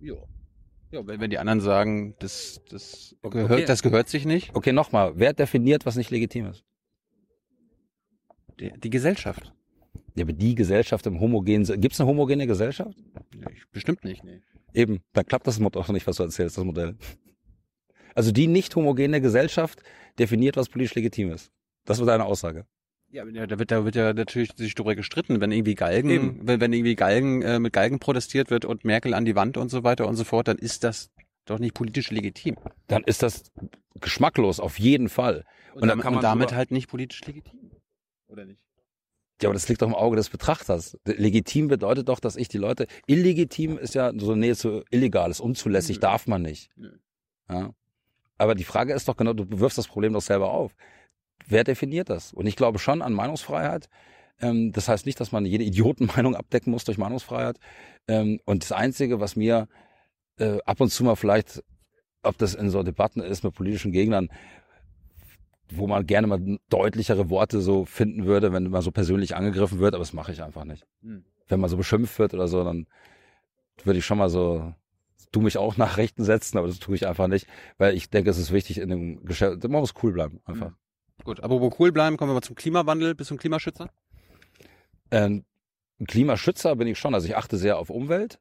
Ja. Ja, wenn, wenn die anderen sagen, das, das, Okay. gehört, das gehört sich nicht, Okay, nochmal. Wer definiert, was nicht legitim ist? die, die Gesellschaft. Ja, aber die Gesellschaft im homogenen, gibt es eine homogene Gesellschaft? Ja, ich, bestimmt nicht, nee. Eben, dann klappt das auch nicht, was du erzählst, das Modell. Also die nicht homogene Gesellschaft definiert, was politisch legitim ist. Das war deine Aussage. Ja, da wird, da wird ja natürlich sich darüber gestritten, wenn irgendwie Galgen, Eben. wenn, wenn irgendwie Galgen äh, mit Galgen protestiert wird und Merkel an die Wand und so weiter und so fort, dann ist das doch nicht politisch legitim. Dann ist das geschmacklos, auf jeden Fall. Und, Und dann kann man und damit halt nicht politisch legitim. Oder nicht? Ja, aber das liegt doch im Auge des Betrachters. Legitim bedeutet doch, dass ich die Leute, illegitim ist ja so Nähe zu illegal, ist unzulässig, Nö. darf man nicht. Nö. Ja. Aber die Frage ist doch genau, du wirfst das Problem doch selber auf. Wer definiert das? Und ich glaube schon an Meinungsfreiheit. Ähm, das heißt nicht, dass man jede Idiotenmeinung abdecken muss durch Meinungsfreiheit. Ähm, und das Einzige, was mir äh, ab und zu mal vielleicht, ob das in so Debatten ist mit politischen Gegnern, wo man gerne mal deutlichere Worte so finden würde, wenn man so persönlich angegriffen wird, aber das mache ich einfach nicht. Mhm. Wenn man so beschimpft wird oder so, dann würde ich schon mal so du mich auch nach Rechten setzen, aber das tue ich einfach nicht, weil ich denke, es ist wichtig in dem Geschäft, man muss cool bleiben, einfach. Mhm. Gut, aber wo cool bleiben, kommen wir mal zum Klimawandel. Bist du ein Klimaschützer? Ähm, Klimaschützer bin ich schon, also ich achte sehr auf Umwelt,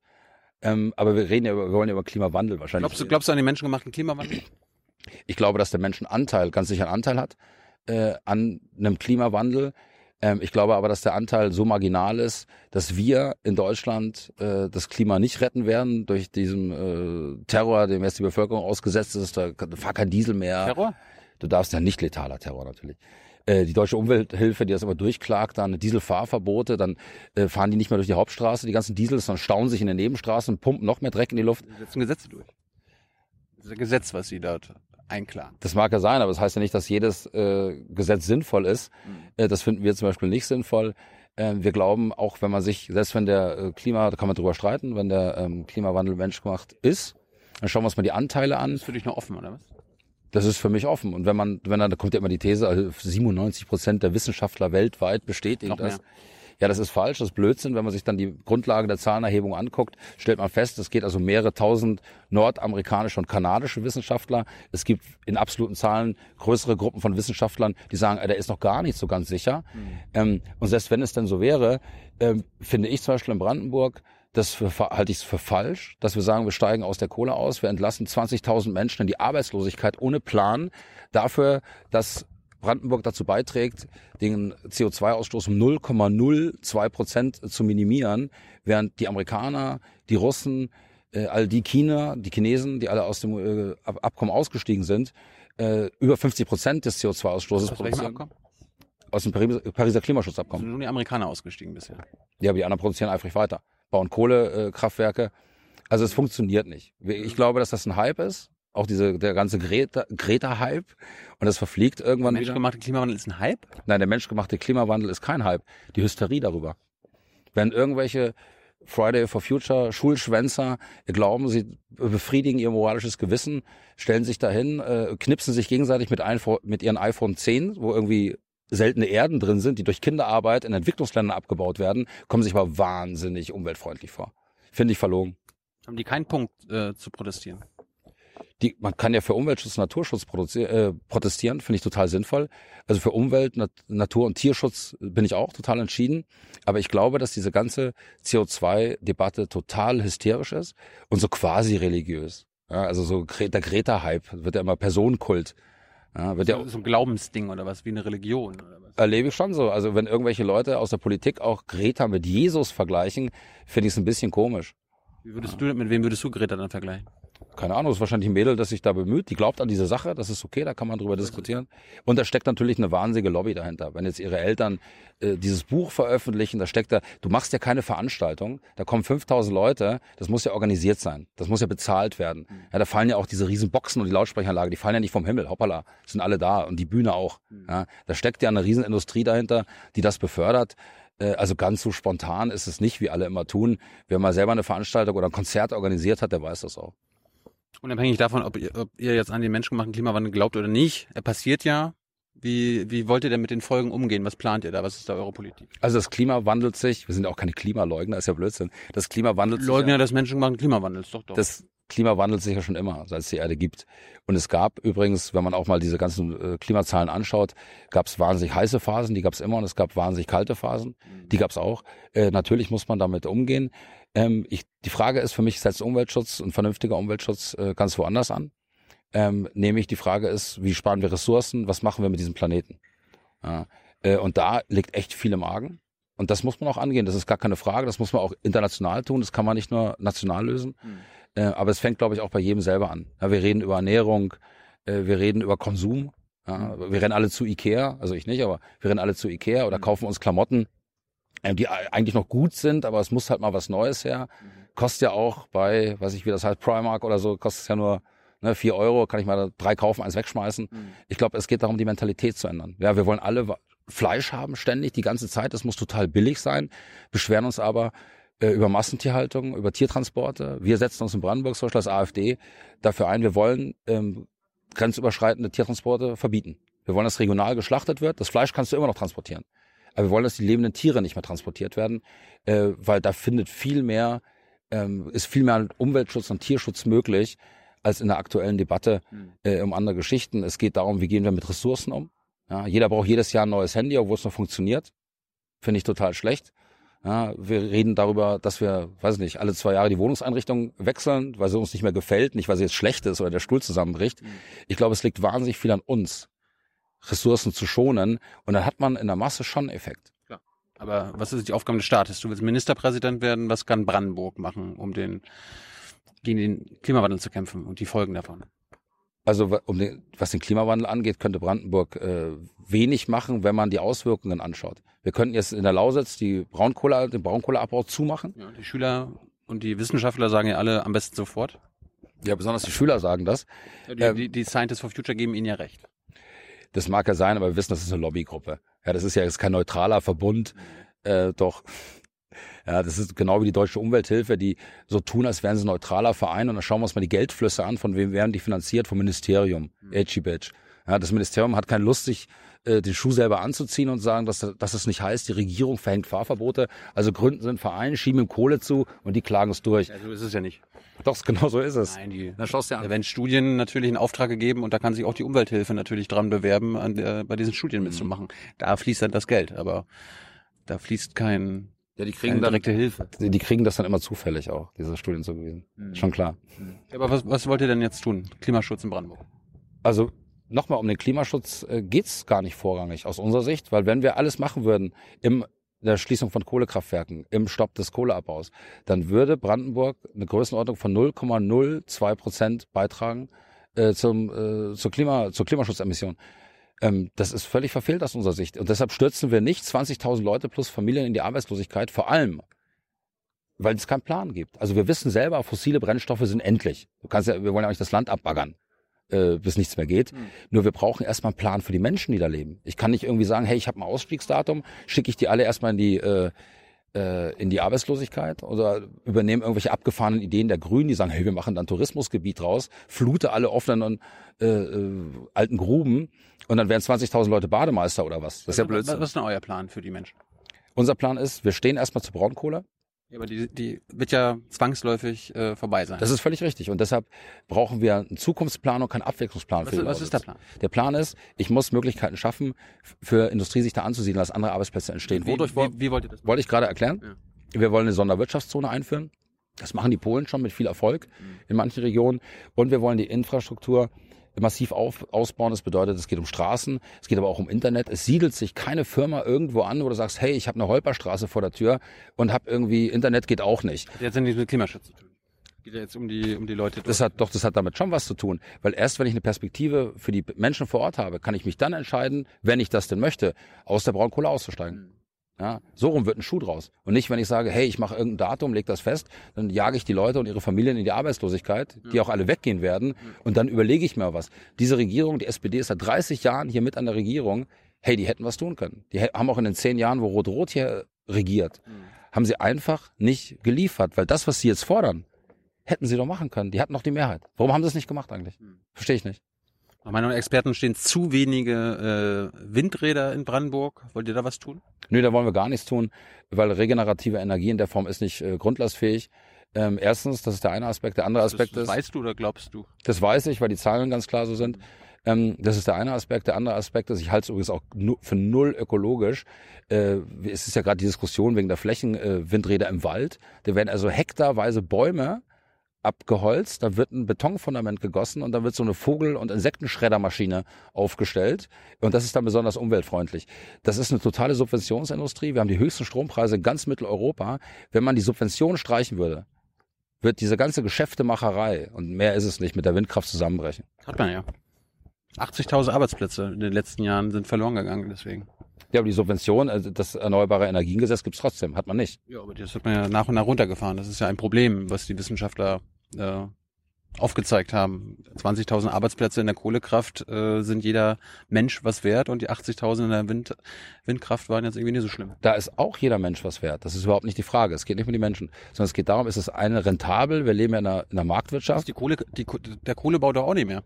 ähm, aber wir reden ja über, wir wollen ja über Klimawandel wahrscheinlich. Glaubst du, glaubst du an den menschengemachten Klimawandel? Ich glaube, dass der Menschenanteil ganz sicher einen Anteil hat äh, an einem Klimawandel. Ähm, ich glaube aber, dass der Anteil so marginal ist, dass wir in Deutschland äh, das Klima nicht retten werden durch diesen äh, Terror, dem jetzt die Bevölkerung ausgesetzt ist. Da fahr kein Diesel mehr. Terror? Du darfst ja nicht letaler Terror natürlich. Äh, die deutsche Umwelthilfe, die das immer durchklagt, dann Dieselfahrverbote, dann äh, fahren die nicht mehr durch die Hauptstraße, die ganzen Diesels, dann stauen sich in den Nebenstraßen, pumpen noch mehr Dreck in die Luft. Die setzen Gesetze durch. Das ist ein Gesetz, was sie dort einklagen. Das mag ja sein, aber das heißt ja nicht, dass jedes äh, Gesetz sinnvoll ist. Mhm. Äh, das finden wir zum Beispiel nicht sinnvoll. Äh, wir glauben, auch wenn man sich, selbst wenn der Klima, da kann man drüber streiten, wenn der ähm, Klimawandel menschgemacht ist, dann schauen wir uns mal die Anteile an. Das ist für dich noch offen, oder was? Das ist für mich offen. Und wenn man, wenn dann, da kommt ja immer die These, also 97 Prozent der Wissenschaftler weltweit bestätigen das. Ja, das ist falsch, das ist Blödsinn. Wenn man sich dann die Grundlagen der Zahlenerhebung anguckt, stellt man fest, es geht also mehrere tausend nordamerikanische und kanadische Wissenschaftler. Es gibt in absoluten Zahlen größere Gruppen von Wissenschaftlern, die sagen, äh, der ist noch gar nicht so ganz sicher. Mhm. Ähm, und selbst wenn es denn so wäre, ähm, finde ich zum Beispiel in Brandenburg, das für, halte ich für falsch, dass wir sagen, wir steigen aus der Kohle aus, wir entlassen 20.000 Menschen in die Arbeitslosigkeit ohne Plan dafür, dass Brandenburg dazu beiträgt, den CO2-Ausstoß um 0,02 Prozent zu minimieren, während die Amerikaner, die Russen, äh, all die China, die Chinesen, die alle aus dem äh, Abkommen ausgestiegen sind, äh, über 50 Prozent des CO2-Ausstoßes produzieren. Aus dem Pariser Klimaschutzabkommen. Sind nur die Amerikaner ausgestiegen bisher. Ja, aber die anderen produzieren eifrig weiter. Bauen Kohlekraftwerke. Also es funktioniert nicht. Ich glaube, dass das ein Hype ist auch diese, der ganze Greta-Hype und das verfliegt irgendwann der menschgemachte wieder. Klimawandel ist ein Hype? Nein, der menschgemachte Klimawandel ist kein Hype. Die Hysterie darüber. Wenn irgendwelche Friday for Future Schulschwänzer glauben, sie befriedigen ihr moralisches Gewissen, stellen sich dahin, äh, knipsen sich gegenseitig mit, ein, mit ihren iPhone 10, wo irgendwie seltene Erden drin sind, die durch Kinderarbeit in Entwicklungsländern abgebaut werden, kommen sich aber wahnsinnig umweltfreundlich vor. Finde ich verlogen. Haben die keinen Punkt äh, zu protestieren? die, man kann ja für Umweltschutz, Naturschutz äh, protestieren, finde ich total sinnvoll. Also für Umwelt, Nat Natur- und Tierschutz bin ich auch total entschieden. Aber ich glaube, dass diese ganze CO2-Debatte total hysterisch ist und so quasi religiös. Ja, also so der Greta-Hype wird ja immer Personenkult. Ja, wird so, ja so ein Glaubensding oder was, wie eine Religion oder was? Erlebe ich schon so. Also wenn irgendwelche Leute aus der Politik auch Greta mit Jesus vergleichen, finde ich es ein bisschen komisch. Wie würdest ja. du, mit wem würdest du Greta dann vergleichen? Keine Ahnung, ist wahrscheinlich ein Mädel, das sich da bemüht, die glaubt an diese Sache, das ist okay, da kann man drüber diskutieren. Und da steckt natürlich eine wahnsinnige Lobby dahinter. Wenn jetzt ihre Eltern äh, dieses Buch veröffentlichen, da steckt da, du machst ja keine Veranstaltung, da kommen 5000 Leute, das muss ja organisiert sein, das muss ja bezahlt werden. Ja, da fallen ja auch diese riesen Boxen und die Lautsprecheranlage, die fallen ja nicht vom Himmel, hoppala, sind alle da und die Bühne auch. Ja, da steckt ja eine Riesenindustrie dahinter, die das befördert. Äh, also ganz so spontan ist es nicht, wie alle immer tun. Wer mal selber eine Veranstaltung oder ein Konzert organisiert hat, der weiß das auch. Unabhängig davon, ob ihr, ob ihr jetzt an den menschengemachten Klimawandel glaubt oder nicht, er passiert ja. Wie, wie wollt ihr denn mit den Folgen umgehen? Was plant ihr da? Was ist da eure Politik? Also das Klima wandelt sich, wir sind ja auch keine Klimaleugner, ist ja Blödsinn. Das Klima wandelt Leugner sich. Leugner ja, des menschengemachten Klimawandels, doch, doch. Das Klima wandelt sich ja schon immer, seit es die Erde gibt. Und es gab übrigens, wenn man auch mal diese ganzen äh, Klimazahlen anschaut, gab es wahnsinnig heiße Phasen, die gab es immer, und es gab wahnsinnig kalte Phasen, die gab es auch. Äh, natürlich muss man damit umgehen. Ähm, ich, die Frage ist für mich, setzt Umweltschutz und vernünftiger Umweltschutz äh, ganz woanders an? Ähm, nämlich die Frage ist, wie sparen wir Ressourcen, was machen wir mit diesem Planeten? Ja, äh, und da liegt echt viel im Argen. Und das muss man auch angehen, das ist gar keine Frage, das muss man auch international tun, das kann man nicht nur national lösen. Mhm. Äh, aber es fängt, glaube ich, auch bei jedem selber an. Ja, wir reden über Ernährung, äh, wir reden über Konsum. Ja, wir rennen alle zu Ikea, also ich nicht, aber wir rennen alle zu Ikea oder mhm. kaufen uns Klamotten, die eigentlich noch gut sind, aber es muss halt mal was Neues her. Kostet ja auch bei, weiß ich wie das heißt, Primark oder so, kostet es ja nur Ne, vier Euro kann ich mal drei kaufen, eins wegschmeißen. Mhm. Ich glaube, es geht darum, die Mentalität zu ändern. Ja, wir wollen alle Fleisch haben ständig, die ganze Zeit. Es muss total billig sein. Beschweren uns aber äh, über Massentierhaltung, über Tiertransporte. Wir setzen uns in Brandenburg, zum Beispiel als AfD, dafür ein, wir wollen ähm, grenzüberschreitende Tiertransporte verbieten. Wir wollen, dass regional geschlachtet wird. Das Fleisch kannst du immer noch transportieren. Aber wir wollen, dass die lebenden Tiere nicht mehr transportiert werden, äh, weil da findet viel mehr, ähm, ist viel mehr Umweltschutz und Tierschutz möglich als in der aktuellen Debatte hm. äh, um andere Geschichten. Es geht darum, wie gehen wir mit Ressourcen um. Ja, jeder braucht jedes Jahr ein neues Handy, obwohl es noch funktioniert. Finde ich total schlecht. Ja, wir reden darüber, dass wir, weiß nicht, alle zwei Jahre die Wohnungseinrichtung wechseln, weil sie uns nicht mehr gefällt, nicht weil sie jetzt schlecht ist oder der Stuhl zusammenbricht. Mhm. Ich glaube, es liegt wahnsinnig viel an uns, Ressourcen zu schonen. Und dann hat man in der Masse schon einen Effekt. Klar. Aber was ist die Aufgabe des Staates? Du willst Ministerpräsident werden. Was kann Brandenburg machen, um den, gegen den Klimawandel zu kämpfen und die Folgen davon? Also um den, was den Klimawandel angeht, könnte Brandenburg äh, wenig machen, wenn man die Auswirkungen anschaut. Wir könnten jetzt in der Lausitz die Braunkohle, den Braunkohleabbau zumachen. Ja, die Schüler und die Wissenschaftler sagen ja alle am besten sofort. Ja, besonders die Schüler sagen das. Ja, die, ähm, die, die Scientists for Future geben ihnen ja recht. Das mag ja sein, aber wir wissen, das ist eine Lobbygruppe. Ja, das ist ja jetzt kein neutraler Verbund. Äh, doch, ja, das ist genau wie die Deutsche Umwelthilfe, die so tun, als wären sie ein neutraler Verein. Und dann schauen wir uns mal die Geldflüsse an, von wem werden die finanziert? Vom Ministerium. Mhm. Edgy Badge. Ja, das Ministerium hat keine Lust, sich äh, den Schuh selber anzuziehen und sagen, dass, dass es nicht heißt, die Regierung verhängt Fahrverbote. Also gründen sie einen Verein, schieben ihm Kohle zu und die klagen es durch. Ja, so ist es ja nicht. Doch, genau so ist es. Nein, die, Na, schaust dir an. Da werden Studien natürlich in Auftrag gegeben und da kann sich auch die Umwelthilfe natürlich dran bewerben, an der, bei diesen Studien mhm. mitzumachen. Da fließt dann das Geld, aber da fließt kein ja, die kriegen dann direkte Hilfe. Die, die, kriegen das dann immer zufällig auch, diese Studien zugewiesen. Mhm. Schon klar. Mhm. Aber was, was wollt ihr denn jetzt tun? Klimaschutz in Brandenburg? Also nochmal um den Klimaschutz äh, geht's gar nicht vorrangig aus unserer Sicht, weil wenn wir alles machen würden im der Schließung von Kohlekraftwerken, im Stopp des Kohleabbaus, dann würde Brandenburg eine Größenordnung von 0,02 Prozent beitragen äh, zum, äh, zur, Klima, zur Klimaschutzemission. Ähm, das ist völlig verfehlt aus unserer Sicht. Und deshalb stürzen wir nicht 20.000 Leute plus Familien in die Arbeitslosigkeit, vor allem, weil es keinen Plan gibt. Also wir wissen selber, fossile Brennstoffe sind endlich. Du kannst ja, wir wollen ja auch nicht das Land abbaggern äh, bis nichts mehr geht. Mhm. Nur wir brauchen erstmal einen Plan für die Menschen, die da leben. Ich kann nicht irgendwie sagen, hey, ich habe ein Ausstiegsdatum, schicke ich die alle erstmal in die äh, äh, in die Arbeitslosigkeit oder übernehme irgendwelche abgefahrenen Ideen der Grünen, die sagen, hey, wir machen dann Tourismusgebiet raus, flute alle offenen und äh, äh, alten Gruben und dann werden 20.000 Leute Bademeister oder was. Das ist ja Blödsinn. Was ist denn euer Plan für die Menschen? Unser Plan ist, wir stehen erstmal zur Braunkohle, aber die, die wird ja zwangsläufig äh, vorbei sein. Das ist völlig richtig. Und deshalb brauchen wir einen Zukunftsplan und keinen Abwechslungsplan. Was, für was ist der Plan? Der Plan ist, ich muss Möglichkeiten schaffen, für Industrie sich da anzusiedeln, dass andere Arbeitsplätze entstehen. Wodurch, wie, wie wollt ihr das? Wollte ich gerade erklären. Ja. Wir wollen eine Sonderwirtschaftszone einführen. Das machen die Polen schon mit viel Erfolg mhm. in manchen Regionen. Und wir wollen die Infrastruktur massiv auf, ausbauen. Das bedeutet, es geht um Straßen, es geht aber auch um Internet. Es siedelt sich keine Firma irgendwo an, wo du sagst, hey, ich habe eine Holperstraße vor der Tür und habe irgendwie Internet geht auch nicht. Jetzt sind die mit Klimaschutz zu tun. Geht ja jetzt um die um die Leute. Das hat doch, das hat damit schon was zu tun, weil erst wenn ich eine Perspektive für die Menschen vor Ort habe, kann ich mich dann entscheiden, wenn ich das denn möchte, aus der Braunkohle auszusteigen. Mhm. Ja, so rum wird ein Schuh draus. Und nicht, wenn ich sage, hey, ich mache irgendein Datum, leg das fest, dann jage ich die Leute und ihre Familien in die Arbeitslosigkeit, die auch alle weggehen werden. Und dann überlege ich mir was. Diese Regierung, die SPD ist seit 30 Jahren hier mit an der Regierung. Hey, die hätten was tun können. Die haben auch in den zehn Jahren, wo Rot-Rot hier regiert, haben sie einfach nicht geliefert. Weil das, was sie jetzt fordern, hätten sie doch machen können. Die hatten noch die Mehrheit. Warum haben sie das nicht gemacht eigentlich? Verstehe ich nicht. Nach meinen Experten stehen zu wenige äh, Windräder in Brandenburg. Wollt ihr da was tun? Nö, da wollen wir gar nichts tun, weil regenerative Energie in der Form ist nicht äh, grundlastfähig. Ähm, erstens, das ist der eine Aspekt. Der andere Aspekt das ist. Weißt du oder glaubst du? Das weiß ich, weil die Zahlen ganz klar so sind. Ähm, das ist der eine Aspekt. Der andere Aspekt ist, ich halte es übrigens auch für null ökologisch. Äh, es ist ja gerade die Diskussion wegen der Flächenwindräder äh, im Wald. Da werden also hektarweise Bäume abgeholzt, da wird ein Betonfundament gegossen und dann wird so eine Vogel- und Insektenschreddermaschine aufgestellt und das ist dann besonders umweltfreundlich. Das ist eine totale Subventionsindustrie. Wir haben die höchsten Strompreise in ganz Mitteleuropa. Wenn man die Subvention streichen würde, wird diese ganze Geschäftemacherei und mehr ist es nicht mit der Windkraft zusammenbrechen. Hat man ja. 80.000 Arbeitsplätze in den letzten Jahren sind verloren gegangen deswegen. Ja, aber die Subvention, also das Erneuerbare Energiengesetz gibt's trotzdem, hat man nicht. Ja, aber das wird man ja nach und nach runtergefahren. Das ist ja ein Problem, was die Wissenschaftler äh, aufgezeigt haben. 20.000 Arbeitsplätze in der Kohlekraft äh, sind jeder Mensch was wert und die 80.000 in der Wind, Windkraft waren jetzt irgendwie nicht so schlimm. Da ist auch jeder Mensch was wert. Das ist überhaupt nicht die Frage. Es geht nicht um die Menschen, sondern es geht darum, ist es eine rentabel? Wir leben ja in einer, in einer Marktwirtschaft. Die Kohle, die, der Kohlebau doch auch nicht mehr.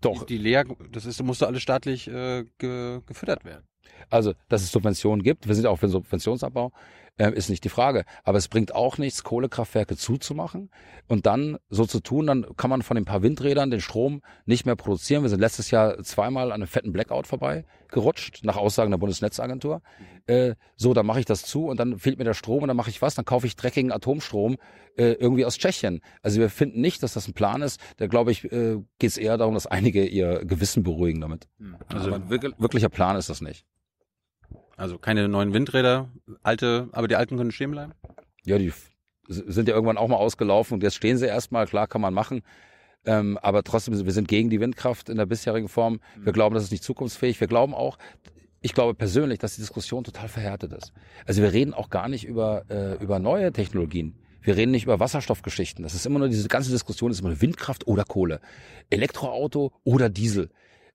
Doch. Die, die leer, das ist, musste alles staatlich äh, ge, gefüttert werden. Also, dass es Subventionen gibt, wir sind auch für den Subventionsabbau, äh, ist nicht die Frage. Aber es bringt auch nichts, Kohlekraftwerke zuzumachen und dann so zu tun, dann kann man von den paar Windrädern den Strom nicht mehr produzieren. Wir sind letztes Jahr zweimal an einem fetten Blackout vorbei gerutscht, nach Aussagen der Bundesnetzagentur. Äh, so, dann mache ich das zu und dann fehlt mir der Strom und dann mache ich was? Dann kaufe ich dreckigen Atomstrom äh, irgendwie aus Tschechien. Also wir finden nicht, dass das ein Plan ist. Da glaube ich, äh, geht es eher darum, dass einige ihr Gewissen beruhigen damit. Also Aber wirklich, wirklicher Plan ist das nicht. Also keine neuen Windräder, alte, aber die alten können stehen bleiben? Ja, die sind ja irgendwann auch mal ausgelaufen und jetzt stehen sie erstmal, klar kann man machen. Ähm, aber trotzdem, wir sind gegen die Windkraft in der bisherigen Form. Wir mhm. glauben, das ist nicht zukunftsfähig. Wir glauben auch, ich glaube persönlich, dass die Diskussion total verhärtet ist. Also wir reden auch gar nicht über, äh, über neue Technologien. Wir reden nicht über Wasserstoffgeschichten. Das ist immer nur diese ganze Diskussion, ist immer Windkraft oder Kohle, Elektroauto oder Diesel.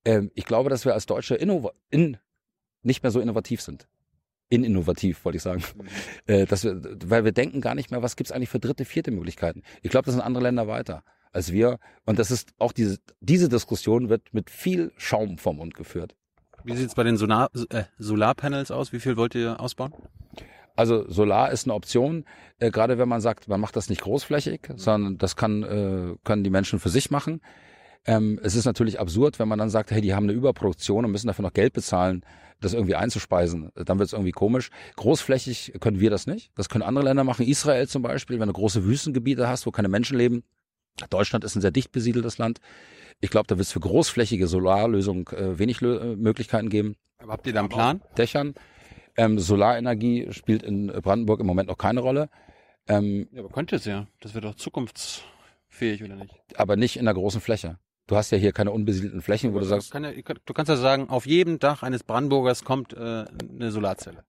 Ähm, ich glaube, dass wir als Deutsche Innova in, nicht mehr so innovativ sind. Ininnovativ, wollte ich sagen. Mhm. Äh, dass wir, weil wir denken gar nicht mehr, was gibt's eigentlich für dritte, vierte Möglichkeiten. Ich glaube, das sind andere Länder weiter als wir. Und das ist auch diese, diese Diskussion wird mit viel Schaum vom Mund geführt. Wie sieht's bei den Solar, äh, Solarpanels aus? Wie viel wollt ihr ausbauen? Also Solar ist eine Option, äh, gerade wenn man sagt, man macht das nicht großflächig, mhm. sondern das kann, äh, können die Menschen für sich machen. Ähm, es ist natürlich absurd, wenn man dann sagt, hey, die haben eine Überproduktion und müssen dafür noch Geld bezahlen, das irgendwie einzuspeisen. Dann wird es irgendwie komisch. Großflächig können wir das nicht. Das können andere Länder machen. Israel zum Beispiel, wenn du große Wüstengebiete hast, wo keine Menschen leben. Deutschland ist ein sehr dicht besiedeltes Land. Ich glaube, da wird es für großflächige Solarlösungen äh, wenig Lö äh, Möglichkeiten geben. Aber habt ihr da einen Plan? Dächern. Ähm, Solarenergie spielt in Brandenburg im Moment noch keine Rolle. Ähm, ja, aber könnte es ja. Das wäre doch zukunftsfähig, oder nicht? Aber nicht in der großen Fläche. Du hast ja hier keine unbesiedelten Flächen, wo du sagst. Kann ja, du kannst ja sagen, auf jedem Dach eines Brandenburgers kommt äh, eine Solarzelle.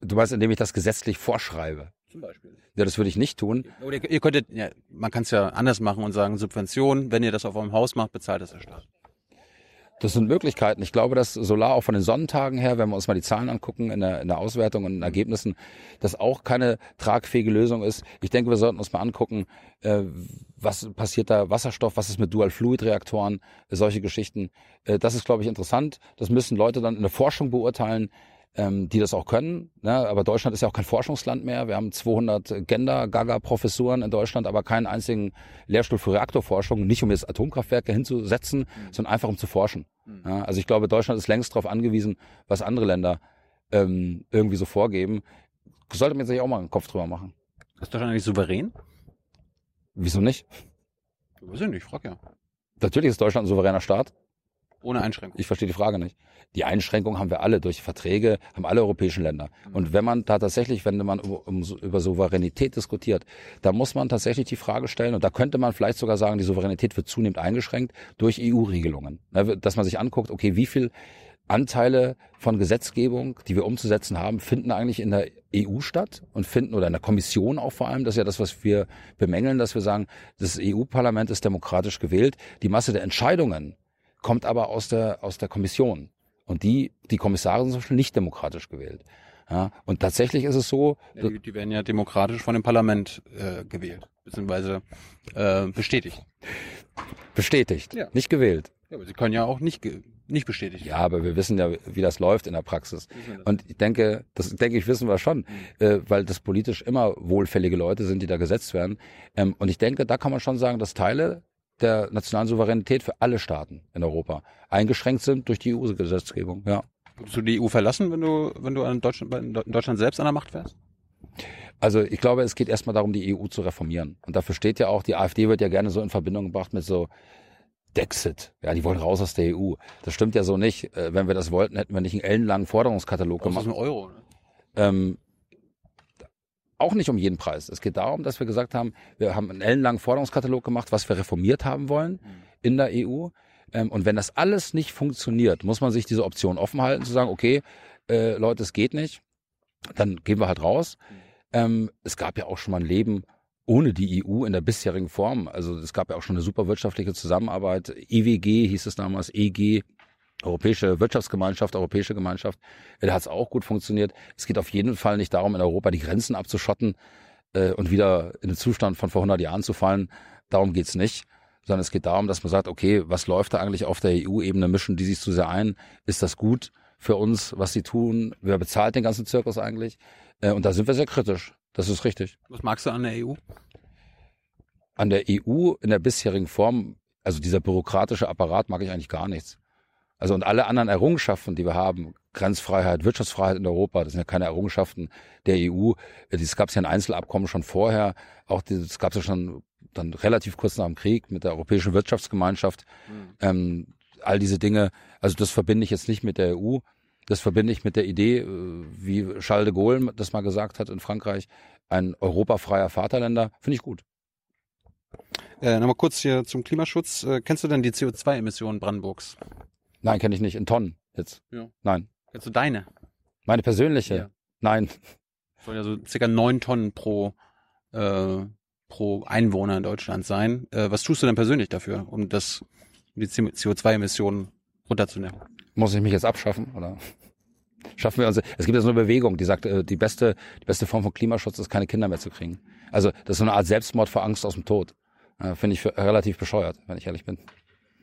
Du meinst, indem ich das gesetzlich vorschreibe? Zum Beispiel. Ja, das würde ich nicht tun. Oder ihr könntet, ja, man kann es ja anders machen und sagen, Subventionen, wenn ihr das auf eurem Haus macht, bezahlt das der Staat. Das sind Möglichkeiten. Ich glaube, dass Solar auch von den Sonnentagen her, wenn wir uns mal die Zahlen angucken in der, in der Auswertung und in den Ergebnissen, das auch keine tragfähige Lösung ist. Ich denke, wir sollten uns mal angucken, äh, was passiert da, Wasserstoff, was ist mit Dual-Fluid-Reaktoren, solche Geschichten. Äh, das ist, glaube ich, interessant. Das müssen Leute dann in der Forschung beurteilen ähm, die das auch können. Ne? Aber Deutschland ist ja auch kein Forschungsland mehr. Wir haben 200 Gender-Gaga-Professuren in Deutschland, aber keinen einzigen Lehrstuhl für Reaktorforschung. Nicht um jetzt Atomkraftwerke hinzusetzen, mhm. sondern einfach um zu forschen. Mhm. Ja? Also ich glaube, Deutschland ist längst darauf angewiesen, was andere Länder ähm, irgendwie so vorgeben. Sollte man sich auch mal einen Kopf drüber machen. Ist Deutschland eigentlich souverän? Wieso nicht? Weiß ich nicht, ich frag ja. Natürlich ist Deutschland ein souveräner Staat. Ohne Einschränkung. Ich verstehe die Frage nicht. Die Einschränkung haben wir alle durch Verträge, haben alle europäischen Länder. Und wenn man da tatsächlich, wenn man über Souveränität diskutiert, da muss man tatsächlich die Frage stellen, und da könnte man vielleicht sogar sagen, die Souveränität wird zunehmend eingeschränkt durch EU-Regelungen. Dass man sich anguckt, okay, wie viel Anteile von Gesetzgebung, die wir umzusetzen haben, finden eigentlich in der EU statt und finden oder in der Kommission auch vor allem. Das ist ja das, was wir bemängeln, dass wir sagen, das EU-Parlament ist demokratisch gewählt. Die Masse der Entscheidungen kommt aber aus der, aus der Kommission. Und die, die Kommissare sind zum Beispiel nicht demokratisch gewählt. Ja, und tatsächlich ist es so. Ja, die, die, werden ja demokratisch von dem Parlament äh, gewählt, beziehungsweise äh, bestätigt. Bestätigt, ja. nicht gewählt. Ja, aber sie können ja auch nicht, nicht bestätigt. Ja, aber wir wissen ja, wie das läuft in der Praxis. Und ich denke, das denke ich, wissen wir schon, mhm. äh, weil das politisch immer wohlfällige Leute sind, die da gesetzt werden. Ähm, und ich denke, da kann man schon sagen, dass Teile der nationalen Souveränität für alle Staaten in Europa eingeschränkt sind durch die EU-Gesetzgebung. Ja. Würdest du die EU verlassen, wenn du, wenn du in Deutschland, in Deutschland selbst an der Macht wärst? Also ich glaube, es geht erstmal darum, die EU zu reformieren. Und dafür steht ja auch, die AfD wird ja gerne so in Verbindung gebracht mit so Dexit. Ja, die wollen raus aus der EU. Das stimmt ja so nicht. Äh, wenn wir das wollten, hätten wir nicht einen ellenlangen Forderungskatalog gemacht. Das ist ein Euro. Ne? Ähm, auch nicht um jeden Preis. Es geht darum, dass wir gesagt haben, wir haben einen ellenlangen Forderungskatalog gemacht, was wir reformiert haben wollen mhm. in der EU. Ähm, und wenn das alles nicht funktioniert, muss man sich diese Option offen halten, zu sagen, okay, äh, Leute, es geht nicht, dann gehen wir halt raus. Mhm. Ähm, es gab ja auch schon mal ein Leben ohne die EU in der bisherigen Form. Also es gab ja auch schon eine super wirtschaftliche Zusammenarbeit. EWG hieß es damals, EG, Europäische Wirtschaftsgemeinschaft, Europäische Gemeinschaft. Da hat es auch gut funktioniert. Es geht auf jeden Fall nicht darum, in Europa die Grenzen abzuschotten äh, und wieder in den Zustand von vor 100 Jahren zu fallen. Darum geht's nicht sondern es geht darum, dass man sagt, okay, was läuft da eigentlich auf der EU-Ebene? Mischen die sich zu sehr ein? Ist das gut für uns, was sie tun? Wer bezahlt den ganzen Zirkus eigentlich? Äh, und da sind wir sehr kritisch. Das ist richtig. Was magst du an der EU? An der EU in der bisherigen Form, also dieser bürokratische Apparat mag ich eigentlich gar nichts. Also und alle anderen Errungenschaften, die wir haben, Grenzfreiheit, Wirtschaftsfreiheit in Europa, das sind ja keine Errungenschaften der EU. Es gab ja ein Einzelabkommen schon vorher, auch das gab es ja schon dann relativ kurz nach dem Krieg mit der Europäischen Wirtschaftsgemeinschaft. Mhm. Ähm, all diese Dinge, also das verbinde ich jetzt nicht mit der EU. Das verbinde ich mit der Idee, äh, wie Charles de Gaulle das mal gesagt hat in Frankreich, ein europafreier Vaterländer, finde ich gut. Äh, Nochmal kurz hier zum Klimaschutz. Äh, kennst du denn die CO2-Emissionen Brandenburgs? Nein, kenne ich nicht. In Tonnen jetzt. Ja. Nein. Kennst du deine? Meine persönliche? Ja. Nein. Sollen ja so circa neun Tonnen pro äh, pro Einwohner in Deutschland sein. Äh, was tust du denn persönlich dafür, um das um die CO2-Emissionen runterzunehmen? Muss ich mich jetzt abschaffen oder? Schaffen wir uns. Es gibt ja so eine Bewegung, die sagt, äh, die beste, die beste Form von Klimaschutz ist, keine Kinder mehr zu kriegen. Also das ist so eine Art Selbstmord vor Angst aus dem Tod. Äh, Finde ich für, relativ bescheuert, wenn ich ehrlich bin.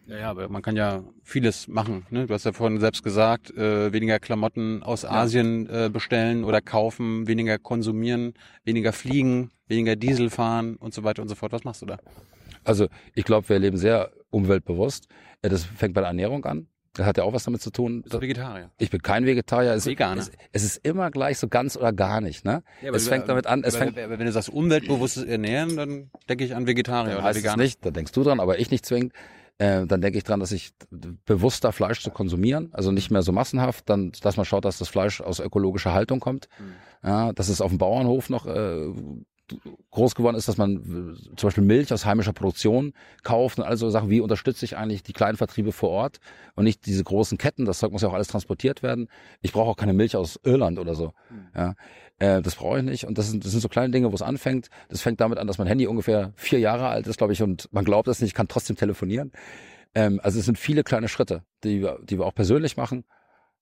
Ja, ja, aber man kann ja vieles machen. Ne? Du hast ja vorhin selbst gesagt, äh, weniger Klamotten aus. Asien äh, bestellen oder kaufen, weniger konsumieren, weniger fliegen, weniger Diesel fahren und so weiter und so fort. Was machst du da? Also ich glaube, wir leben sehr umweltbewusst. Das fängt bei der Ernährung an. Das hat ja auch was damit zu tun. Bist du Vegetarier? Ich bin kein Vegetarier. Es, Veganer. Es, es, ist immer gleich so ganz oder gar nicht. Ne? Ja, es fängt damit an. Es aber, fängt, wenn du sagst umweltbewusstes Ernähren, dann denke ich an Vegetarier oder Veganer. nicht, da denkst du dran, aber ich nicht zwingend. Äh, dann denke ich dran, dass ich bewusster Fleisch zu konsumieren, also nicht mehr so massenhaft, dann, dass man schaut, dass das Fleisch aus ökologischer Haltung kommt, mhm. ja, dass es auf dem Bauernhof noch äh, groß geworden ist, dass man äh, zum Beispiel Milch aus heimischer Produktion kauft und all so Sachen, wie unterstütze ich eigentlich die kleinen Vertriebe vor Ort und nicht diese großen Ketten, das Zeug muss ja auch alles transportiert werden. Ich brauche auch keine Milch aus Irland oder so. Mhm. Ja. Äh, das brauche ich nicht. Und das sind, das sind so kleine Dinge, wo es anfängt. Das fängt damit an, dass mein Handy ungefähr vier Jahre alt ist, glaube ich, und man glaubt es nicht, kann trotzdem telefonieren. Ähm, also es sind viele kleine Schritte, die wir, die wir auch persönlich machen.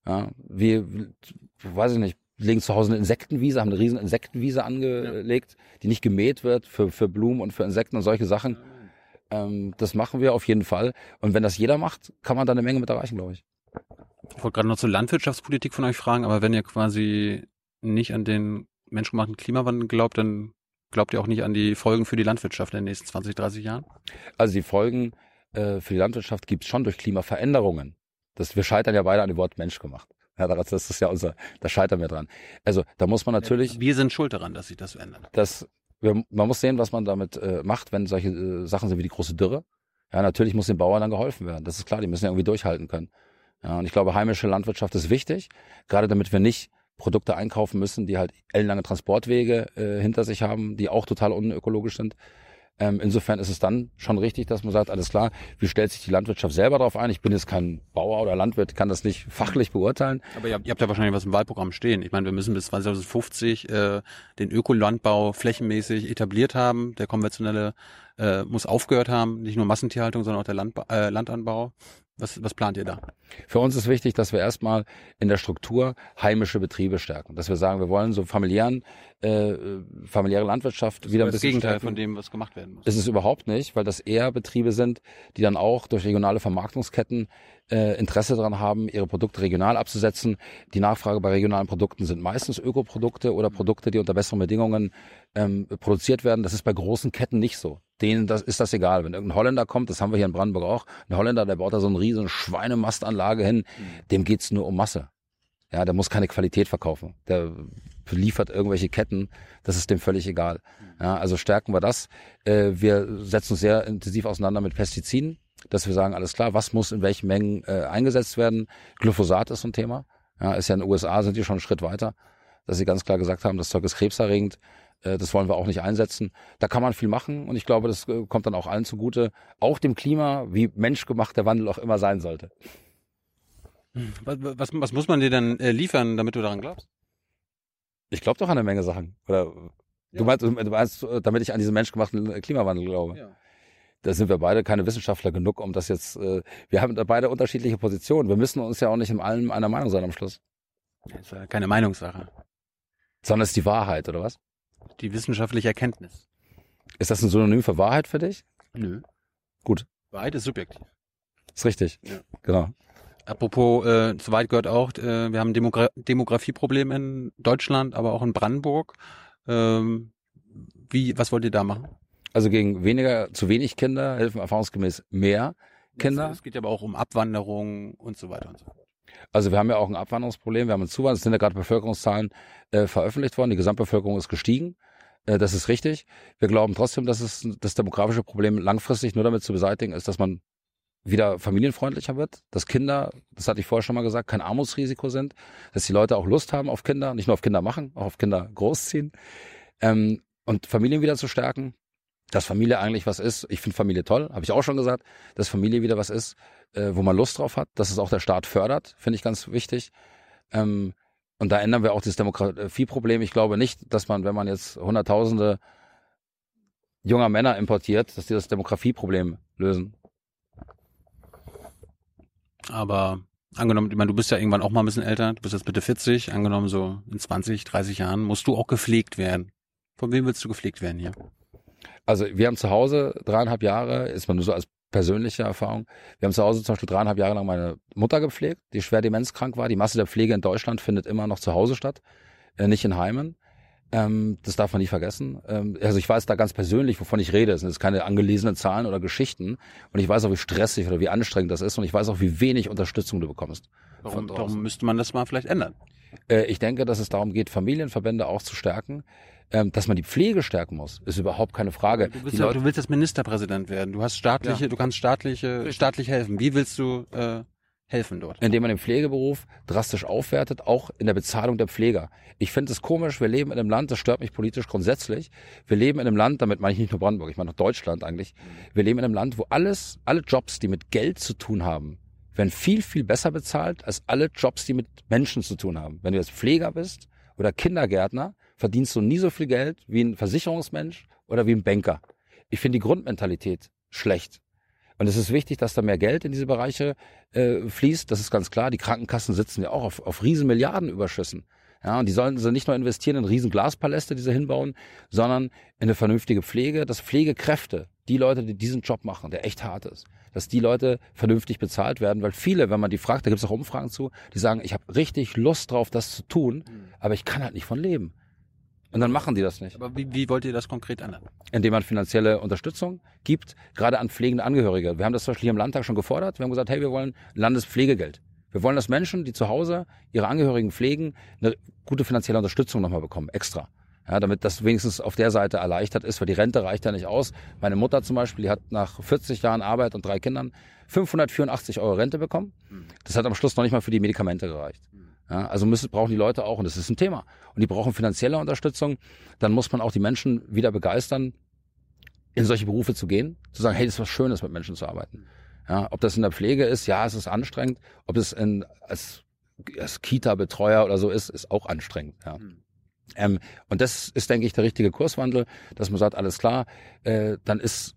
Ja, wir, weiß ich nicht, legen zu Hause eine Insektenwiese, haben eine riesen Insektenwiese angelegt, ja. die nicht gemäht wird für, für Blumen und für Insekten und solche Sachen. Ähm, das machen wir auf jeden Fall. Und wenn das jeder macht, kann man da eine Menge mit erreichen, glaube ich. Ich wollte gerade noch zur Landwirtschaftspolitik von euch fragen, aber wenn ihr quasi nicht an den menschgemachten Klimawandel glaubt, dann glaubt ihr auch nicht an die Folgen für die Landwirtschaft in den nächsten 20, 30 Jahren? Also die Folgen äh, für die Landwirtschaft gibt es schon durch Klimaveränderungen. Das, wir scheitern ja beide an dem Wort Mensch gemacht. Ja, das ist ja unser, da scheitern wir dran. Also da muss man natürlich. Wir sind schuld daran, dass sich das verändert. Das, wir, man muss sehen, was man damit äh, macht, wenn solche äh, Sachen sind wie die große Dürre. Ja, natürlich muss den Bauern dann geholfen werden. Das ist klar, die müssen ja irgendwie durchhalten können. Ja, und ich glaube, heimische Landwirtschaft ist wichtig, gerade damit wir nicht Produkte einkaufen müssen, die halt ellenlange Transportwege äh, hinter sich haben, die auch total unökologisch sind. Ähm, insofern ist es dann schon richtig, dass man sagt, alles klar, wie stellt sich die Landwirtschaft selber darauf ein? Ich bin jetzt kein Bauer oder Landwirt, kann das nicht fachlich beurteilen. Aber ihr habt, ihr habt ja wahrscheinlich was im Wahlprogramm stehen. Ich meine, wir müssen bis 2050 äh, den Ökolandbau flächenmäßig etabliert haben. Der konventionelle äh, muss aufgehört haben, nicht nur Massentierhaltung, sondern auch der Landba äh, Landanbau. Was, was plant ihr da? Für uns ist wichtig, dass wir erstmal in der Struktur heimische Betriebe stärken. Dass wir sagen, wir wollen so familiären, äh, familiäre Landwirtschaft das wieder ein bisschen Das Gegenteil stärken. von dem, was gemacht werden muss. Ist es überhaupt nicht, weil das eher Betriebe sind, die dann auch durch regionale Vermarktungsketten äh, Interesse daran haben, ihre Produkte regional abzusetzen. Die Nachfrage bei regionalen Produkten sind meistens Ökoprodukte oder Produkte, die unter besseren Bedingungen ähm, produziert werden. Das ist bei großen Ketten nicht so. Denen das, ist das egal. Wenn irgendein Holländer kommt, das haben wir hier in Brandenburg auch, ein Holländer, der baut da so eine riesen Schweinemastanlage hin, mhm. dem geht's nur um Masse. Ja, der muss keine Qualität verkaufen. Der liefert irgendwelche Ketten, das ist dem völlig egal. Mhm. Ja, also stärken wir das. Äh, wir setzen uns sehr intensiv auseinander mit Pestiziden dass wir sagen, alles klar, was muss in welchen Mengen äh, eingesetzt werden. Glyphosat ist so ein Thema. Ja, ist ja in den USA, sind die schon einen Schritt weiter, dass sie ganz klar gesagt haben, das Zeug ist krebserregend. Äh, das wollen wir auch nicht einsetzen. Da kann man viel machen und ich glaube, das äh, kommt dann auch allen zugute, auch dem Klima, wie menschgemacht der Wandel auch immer sein sollte. Was, was, was muss man dir dann äh, liefern, damit du daran glaubst? Ich glaube doch an eine Menge Sachen. Oder Du meinst, du meinst, damit ich an diesen menschgemachten Klimawandel glaube. Ja. Da sind wir beide keine Wissenschaftler genug, um das jetzt. Äh, wir haben da beide unterschiedliche Positionen. Wir müssen uns ja auch nicht in allem einer Meinung sein am Schluss. Das ist ja keine Meinungssache. Sondern es ist die Wahrheit, oder was? Die wissenschaftliche Erkenntnis. Ist das ein Synonym für Wahrheit für dich? Nö. Gut. Wahrheit ist subjektiv. Ist richtig. Ja. Genau. Apropos, äh, soweit gehört auch, äh, wir haben Demogra Demografieproblem in Deutschland, aber auch in Brandenburg. Ähm, wie, was wollt ihr da machen? Also gegen weniger, zu wenig Kinder helfen erfahrungsgemäß mehr Kinder. Es geht aber auch um Abwanderung und so weiter und so fort. Also wir haben ja auch ein Abwanderungsproblem, wir haben ein Zuwanderung, es sind ja gerade Bevölkerungszahlen äh, veröffentlicht worden, die Gesamtbevölkerung ist gestiegen. Äh, das ist richtig. Wir glauben trotzdem, dass es das demografische Problem langfristig nur damit zu beseitigen ist, dass man wieder familienfreundlicher wird, dass Kinder, das hatte ich vorher schon mal gesagt, kein Armutsrisiko sind, dass die Leute auch Lust haben auf Kinder, nicht nur auf Kinder machen, auch auf Kinder großziehen ähm, und Familien wieder zu stärken, dass Familie eigentlich was ist. Ich finde Familie toll, habe ich auch schon gesagt, dass Familie wieder was ist, äh, wo man Lust drauf hat, dass es auch der Staat fördert, finde ich ganz wichtig. Ähm, und da ändern wir auch das Demografieproblem. Ich glaube nicht, dass man, wenn man jetzt Hunderttausende junger Männer importiert, dass die das Demografieproblem lösen. Aber angenommen, ich meine, du bist ja irgendwann auch mal ein bisschen älter, du bist jetzt bitte 40, angenommen so in 20, 30 Jahren, musst du auch gepflegt werden. Von wem willst du gepflegt werden hier? Also wir haben zu Hause dreieinhalb Jahre, ist man nur so als persönliche Erfahrung. Wir haben zu Hause zum Beispiel dreieinhalb Jahre lang meine Mutter gepflegt, die schwer demenzkrank war. Die Masse der Pflege in Deutschland findet immer noch zu Hause statt, äh, nicht in Heimen. Ähm, das darf man nie vergessen. Ähm, also ich weiß da ganz persönlich, wovon ich rede. Es sind jetzt keine angelesenen Zahlen oder Geschichten. Und ich weiß auch, wie stressig oder wie anstrengend das ist. Und ich weiß auch, wie wenig Unterstützung du bekommst. Warum, warum müsste man das mal vielleicht ändern? Äh, ich denke, dass es darum geht, Familienverbände auch zu stärken. Ähm, dass man die Pflege stärken muss, ist überhaupt keine Frage. Du ja, Leute- du willst jetzt Ministerpräsident werden. Du hast staatliche, du kannst staatliche, staatlich helfen. Wie willst du äh, helfen dort? indem man den Pflegeberuf drastisch aufwertet, auch in der Bezahlung der Pfleger. Ich finde es komisch, wir leben in einem Land, das stört mich politisch grundsätzlich. Wir leben in einem Land, damit meine ich nicht nur Brandenburg, ich meine auch Deutschland eigentlich. Wir leben in einem Land, wo alles, alle Jobs, die mit Geld zu tun haben, werden viel, viel besser bezahlt als alle Jobs, die mit Menschen zu tun haben. Wenn du jetzt Pfleger bist oder Kindergärtner, verdienst du nie so viel Geld wie ein Versicherungsmensch oder wie ein Banker. Ich finde die Grundmentalität schlecht. Und es ist wichtig, dass da mehr Geld in diese Bereiche äh, fließt. Das ist ganz klar. Die Krankenkassen sitzen ja auch auf, auf riesen Milliardenüberschüssen. Ja, und die sollen sie nicht nur investieren in riesen Glaspaläste, die sie hinbauen, sondern in eine vernünftige Pflege, dass Pflegekräfte, die Leute, die diesen Job machen, der echt hart ist, dass die Leute vernünftig bezahlt werden, weil viele, wenn man die fragt, da gibt es auch Umfragen zu, die sagen, ich habe richtig Lust drauf, das zu tun, aber ich kann halt nicht von leben. Und dann machen die das nicht Aber wie, wie wollt ihr das konkret ändern? indem man finanzielle Unterstützung gibt, gerade an pflegende Angehörige. Wir haben das zum Beispiel hier im Landtag schon gefordert. Wir haben gesagt, hey, wir wollen Landespflegegeld. Wir wollen, dass Menschen, die zu Hause ihre Angehörigen pflegen, eine gute finanzielle Unterstützung nochmal bekommen, extra. Ja, damit das wenigstens auf der Seite erleichtert ist, weil die Rente reicht ja nicht aus. Meine Mutter zum Beispiel, die hat nach 40 Jahren Arbeit und drei Kindern 584 Euro Rente bekommen. Das hat am Schluss noch nicht mal für die Medikamente gereicht. Ja, also müssen, brauchen die Leute auch, und das ist ein Thema. Und die brauchen finanzielle Unterstützung. Dann muss man auch die Menschen wieder begeistern, in solche Berufe zu gehen, zu sagen, hey, das ist was Schönes, mit Menschen zu arbeiten. Ja, ob das in der Pflege ist, ja, es ist anstrengend. Ob es in, als, als Kita-Betreuer oder so ist, ist auch anstrengend. Ja. Ähm, und das ist, denke ich, der richtige Kurswandel, dass man sagt, alles klar, äh, dann ist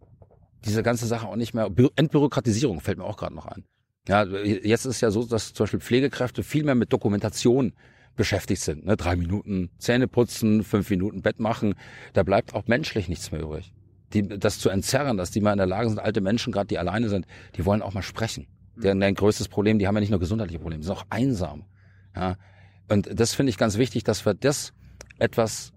diese ganze Sache auch nicht mehr, Bü Entbürokratisierung fällt mir auch gerade noch ein. Ja, jetzt ist ja so, dass zum Beispiel Pflegekräfte viel mehr mit Dokumentation beschäftigt sind. Ne? Drei Minuten Zähne putzen, fünf Minuten Bett machen. Da bleibt auch menschlich nichts mehr übrig. Die, das zu entzerren, dass die mal in der Lage sind, alte Menschen, gerade die alleine sind, die wollen auch mal sprechen. Deren dein größtes Problem, die haben ja nicht nur gesundheitliche Probleme, die sind auch einsam. Ja? Und das finde ich ganz wichtig, dass wir das etwas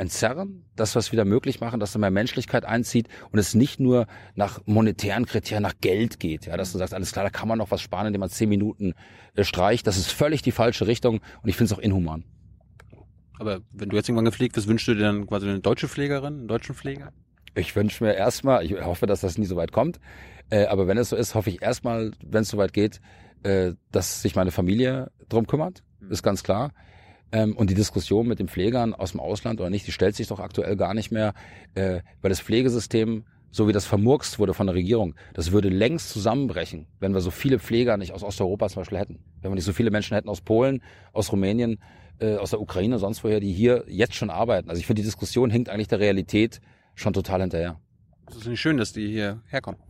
entzerren, das was wieder möglich machen, dass da mehr Menschlichkeit einzieht und es nicht nur nach monetären Kriterien, nach Geld geht. Ja, dass du sagst, alles klar, da kann man noch was sparen, indem man zehn Minuten äh, streicht. Das ist völlig die falsche Richtung und ich finde es auch inhuman. Aber wenn du jetzt irgendwann gepflegt wirst, wünschst du dir dann quasi eine deutsche Pflegerin, einen deutschen Pfleger? Ich wünsche mir erstmal, ich hoffe, dass das nie so weit kommt, äh, aber wenn es so ist, hoffe ich erstmal, wenn es so weit geht, äh, dass sich meine Familie drum kümmert, ist ganz klar. Ähm, und die Diskussion mit den Pflegern aus dem Ausland oder nicht, die stellt sich doch aktuell gar nicht mehr, äh, weil das Pflegesystem so wie das vermurkst wurde von der Regierung, das würde längst zusammenbrechen, wenn wir so viele Pfleger nicht aus Osteuropa zum Beispiel hätten. Wenn wir nicht so viele Menschen hätten aus Polen, aus Rumänien, äh, aus der Ukraine, sonst woher, die hier jetzt schon arbeiten. Also ich finde, die Diskussion hinkt eigentlich der Realität schon total hinterher. Es ist nicht schön, dass die hier herkommen.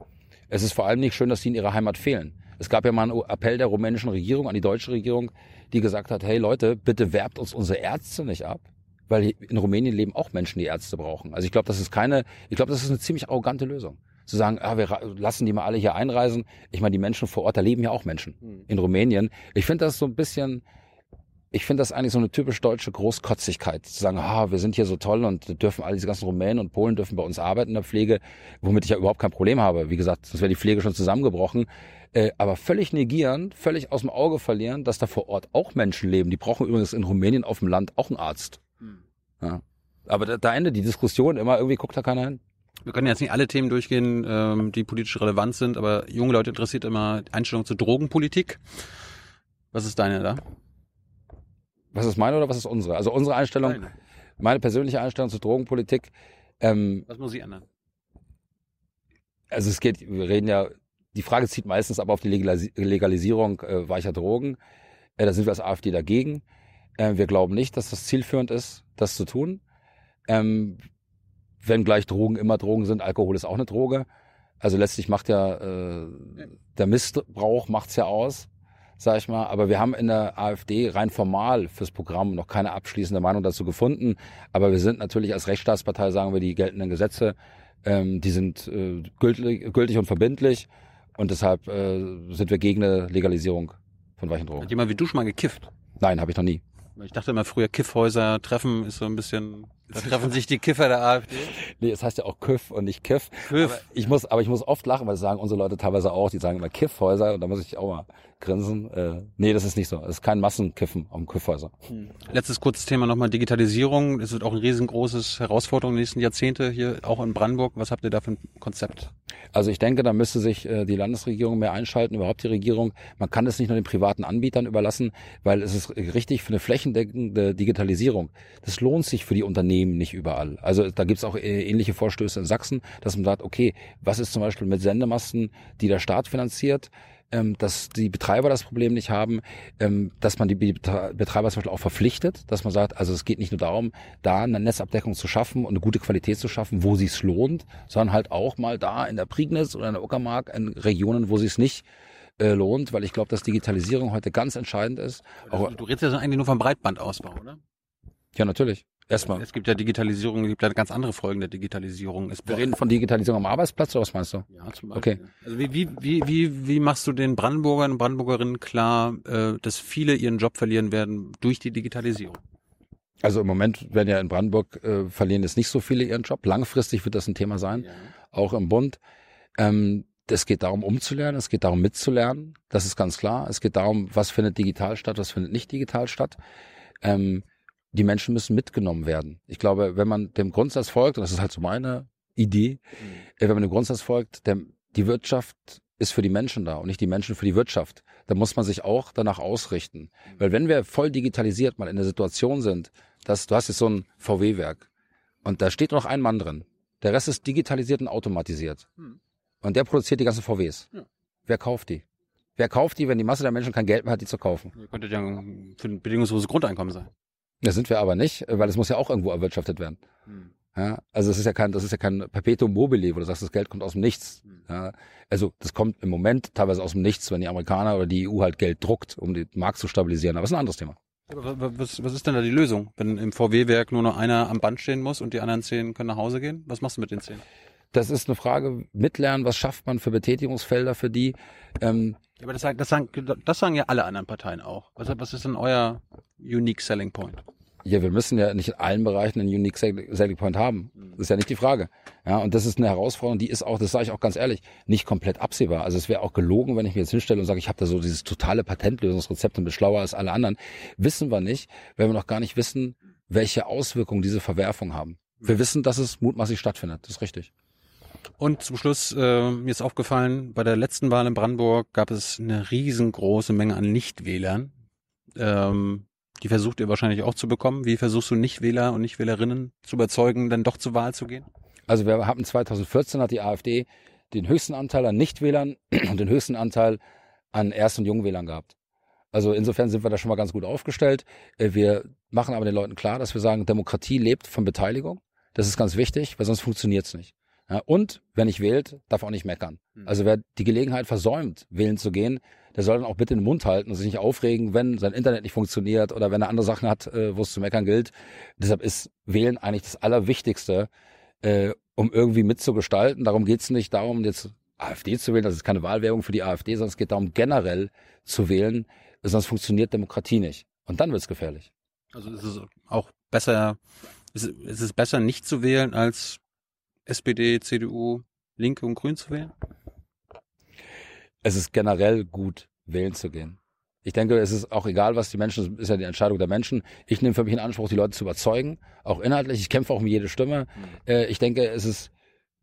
Es ist vor allem nicht schön, dass die in ihrer Heimat fehlen. Es gab ja mal einen Appell der rumänischen Regierung an die deutsche Regierung, die gesagt hat, hey Leute, bitte werbt uns unsere Ärzte nicht ab, weil in Rumänien leben auch Menschen, die Ärzte brauchen. Also ich glaube, das ist keine, ich glaube, das ist eine ziemlich arrogante Lösung. Zu sagen, ah, wir lassen die mal alle hier einreisen. Ich meine, die Menschen vor Ort, da leben ja auch Menschen hm. in Rumänien. Ich finde das so ein bisschen, ich finde das eigentlich so eine typisch deutsche Großkotzigkeit, zu sagen, ah, wir sind hier so toll und dürfen all diese ganzen Rumänen und Polen dürfen bei uns arbeiten in der Pflege, womit ich ja überhaupt kein Problem habe. Wie gesagt, sonst wäre die Pflege schon zusammengebrochen. Äh, aber völlig negieren, völlig aus dem Auge verlieren, dass da vor Ort auch Menschen leben. Die brauchen übrigens in Rumänien auf dem Land auch einen Arzt. Hm. Ja. Aber da, da endet die Diskussion immer, irgendwie guckt da keiner hin. Wir können jetzt nicht alle Themen durchgehen, ähm, die politisch relevant sind, aber junge Leute interessiert immer Einstellung zur Drogenpolitik. Was ist deine da? Was ist meine oder was ist unsere? Also unsere Einstellung, Nein. meine persönliche Einstellung zur Drogenpolitik. Ähm, was muss sie ändern? Also es geht, wir reden ja, die Frage zieht meistens aber auf die Legalis Legalisierung äh, weicher Drogen. Äh, da sind wir als AfD dagegen. Äh, wir glauben nicht, dass das zielführend ist, das zu tun. Ähm, wenn gleich Drogen immer Drogen sind, Alkohol ist auch eine Droge. Also letztlich macht ja äh, der Missbrauch macht's ja aus sag ich mal. Aber wir haben in der AfD rein formal fürs Programm noch keine abschließende Meinung dazu gefunden. Aber wir sind natürlich als Rechtsstaatspartei, sagen wir, die geltenden Gesetze, ähm, die sind äh, gültig, gültig und verbindlich. Und deshalb äh, sind wir gegen eine Legalisierung von weichen Drogen. Hat jemand wie du schon mal gekifft? Nein, habe ich noch nie. Ich dachte immer früher Kiffhäuser treffen ist so ein bisschen da treffen sich die Kiffer der AfD. Nee, es heißt ja auch Kiff und nicht Kiff. Kiff. ich muss, aber ich muss oft lachen, weil das sagen unsere Leute teilweise auch, die sagen immer Kiffhäuser und da muss ich auch mal grinsen. Äh, nee, das ist nicht so. Es ist kein Massenkiffen am Kiffhäuser. Hm. Letztes kurzes Thema nochmal Digitalisierung. Es wird auch ein riesengroßes Herausforderung in den nächsten Jahrzehnte hier auch in Brandenburg. Was habt ihr da für ein Konzept? Also ich denke, da müsste sich äh, die Landesregierung mehr einschalten, überhaupt die Regierung. Man kann es nicht nur den privaten Anbietern überlassen, weil es ist richtig für eine flächendeckende Digitalisierung. Das lohnt sich für die Unternehmen nicht überall. Also da gibt's auch äh, ähnliche Vorstöße in Sachsen, dass man sagt, okay, was ist zum Beispiel mit Sendemasten, die der Staat finanziert? Ähm, dass die Betreiber das Problem nicht haben, ähm, dass man die Betreiber zum Beispiel auch verpflichtet, dass man sagt, also es geht nicht nur darum, da eine Netzabdeckung zu schaffen und eine gute Qualität zu schaffen, wo sich's lohnt, sondern halt auch mal da in der Prignitz oder in der Uckermark in Regionen, wo sich's nicht äh, lohnt, weil ich glaube, dass Digitalisierung heute ganz entscheidend ist. Auch, du redest ja eigentlich nur vom Breitbandausbau, oder? Ja, natürlich. Erstmal. Es gibt ja Digitalisierung, es gibt ja ganz andere Folgen der Digitalisierung. Es Wir reden von Digitalisierung am Arbeitsplatz oder was meinst du? Ja, zum Beispiel. Okay. Also wie, wie, wie, wie, wie machst du den Brandenburgern und Brandenburgerinnen klar, äh, dass viele ihren Job verlieren werden durch die Digitalisierung? Also im Moment werden ja in Brandenburg äh, verlieren jetzt nicht so viele ihren Job. Langfristig wird das ein Thema sein, ja. auch im Bund. Ähm, es geht darum, umzulernen, es geht darum, mitzulernen. Das ist ganz klar. Es geht darum, was findet digital statt, was findet nicht digital statt. Ähm, die Menschen müssen mitgenommen werden. Ich glaube, wenn man dem Grundsatz folgt, und das ist halt so meine Idee, mhm. Äh, wenn man dem Grundsatz folgt, der, die Wirtschaft ist für die Menschen da und nicht die Menschen für die Wirtschaft, dann muss man sich auch danach ausrichten. Mhm. Weil wenn wir voll digitalisiert mal in der Situation sind, dass du hast jetzt so ein VW-Werk und da steht nur noch ein Mann drin. Der Rest ist digitalisiert und automatisiert. Mhm. Und der produziert die ganzen VWs. Ja. Wer kauft die? Wer kauft die, wenn die Masse der Menschen kein Geld mehr hat, die zu kaufen? Ihr könntet ja für ein bedingungsloses Grundeinkommen sein. Das sind wir aber nicht, weil es muss ja auch irgendwo erwirtschaftet werden. Hm. Ja, also es ist ja kein, das ist ja kein Perpetuum mobile, wo du sagst, das Geld kommt aus dem Nichts. Hm. Ja, also das kommt im Moment teilweise aus dem Nichts, wenn die Amerikaner oder die EU halt Geld druckt, um den Markt zu stabilisieren. Aber es ist ein anderes Thema. Was, was ist denn da die Lösung, wenn im VW-Werk nur noch einer am Band stehen muss und die anderen zehn können nach Hause gehen? Was machst du mit den zehn? Das ist eine Frage, mitlernen, was schafft man für Betätigungsfelder für die? Ähm, ja, aber das sagen, das, sagen, das sagen ja alle anderen Parteien auch. Was, was ist denn euer Unique Selling Point? Ja, wir müssen ja nicht in allen Bereichen einen Unique Selling Point haben. Das ist ja nicht die Frage. Ja, und das ist eine Herausforderung, die ist auch, das sage ich auch ganz ehrlich, nicht komplett absehbar. Also es wäre auch gelogen, wenn ich mir jetzt hinstelle und sage, ich habe da so dieses totale Patentlösungsrezept und bin schlauer als alle anderen. Wissen wir nicht, weil wir noch gar nicht wissen, welche Auswirkungen diese Verwerfungen haben. Wir wissen, dass es mutmaßlich stattfindet. Das ist richtig. Und zum Schluss, äh, mir ist aufgefallen, bei der letzten Wahl in Brandenburg gab es eine riesengroße Menge an Nichtwählern. Ähm, die versucht ihr wahrscheinlich auch zu bekommen. Wie versuchst du Nichtwähler und Nichtwählerinnen zu überzeugen, dann doch zur Wahl zu gehen? Also wir hatten 2014 hat die AfD den höchsten Anteil an Nichtwählern und den höchsten Anteil an Erst- und Jungwählern gehabt. Also insofern sind wir da schon mal ganz gut aufgestellt. Äh, wir machen aber den Leuten klar, dass wir sagen, Demokratie lebt von Beteiligung. Das ist ganz wichtig, weil sonst funktioniert's nicht. Ja, und wer nicht wählt, darf auch nicht meckern. Mhm. Also wer die Gelegenheit versäumt, wählen zu gehen, der soll dann auch bitte den Mund halten und sich nicht aufregen, wenn sein Internet nicht funktioniert oder wenn er andere Sachen hat, äh, wo es zu meckern gilt. Deshalb ist Wählen eigentlich das Allerwichtigste, äh, um irgendwie mitzugestalten. Darum geht's nicht darum, jetzt AfD zu wählen, das ist keine Wahlwerbung für die AfD, sondern es geht darum, generell zu wählen, sonst funktioniert Demokratie nicht. Und dann wird's gefährlich. Also ist es auch besser, ist es- ist es besser nicht zu wählen, als SPD, CDU, Linke und Grün zu wählen? es ist generell gut, wählen zu gehen. Ich denke, es ist auch egal, was die Menschen, ist ja die Entscheidung der Menschen. Ich nehme für mich in Anspruch, die Leute zu überzeugen, auch inhaltlich. Ich kämpfe auch um jede Stimme. Äh, ich denke, es ist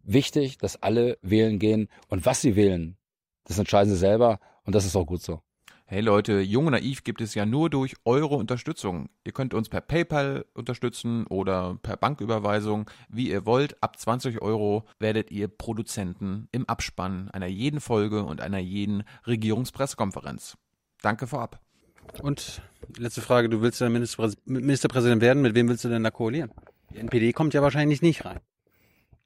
wichtig, dass alle wählen gehen. Und was sie wählen, das entscheiden sie selber. Und das ist auch gut so. Hey Leute, Jung und Naiv gibt es ja nur durch eure Unterstützung. Ihr könnt uns per PayPal unterstützen oder per Banküberweisung, wie ihr wollt. Ab 20 Euro werdet ihr Produzenten im Abspann einer jeden Folge und einer jeden Regierungspressekonferenz. Danke vorab. Und letzte Frage, du willst ja Ministerpräs Ministerpräsident werden, mit wem willst du denn da koalieren? Die NPD kommt ja wahrscheinlich nicht rein.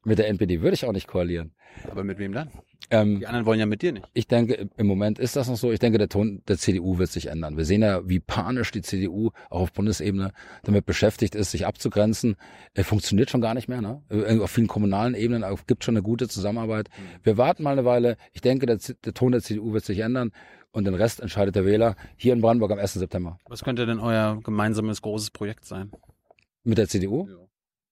Mit der NPD würde ich auch nicht koalieren. Aber mit wem dann? Ähm, Die anderen wollen ja mit dir nicht. Ich denke, im- Moment ist das noch so. Ich denke, der Ton der CDU wird sich ändern. Wir sehen ja, wie panisch die CDU auch auf Bundesebene damit beschäftigt ist, sich abzugrenzen. Er funktioniert schon gar nicht mehr. Ne? Auf vielen kommunalen Ebenen gibt schon eine gute Zusammenarbeit. Wir warten mal eine Weile. Ich denke, der, der Ton der CDU wird sich ändern und den Rest entscheidet der Wähler hier in Brandenburg am 1. September. Was könnte denn euer gemeinsames großes Projekt sein? Mit der CDU? Ja.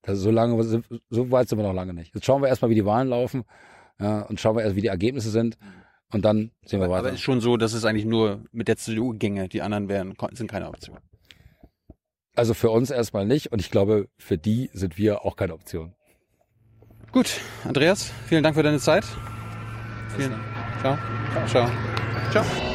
Also so lange, so weit sind wir noch lange nicht. Jetzt schauen wir erstmal, wie die Wahlen laufen ja, und schauen wir erst, wie die Ergebnisse sind und dann sehen wir Aber, weiter. aber ist schon so, dass es eigentlich nur mit der CDU ginge. Die anderen wären, sind keine Option. Also für uns erstmal nicht und ich glaube, für die sind wir auch keine Option. Gut, Andreas, vielen Dank für deine Zeit. Vielen Ciao. Ciao. Ciao.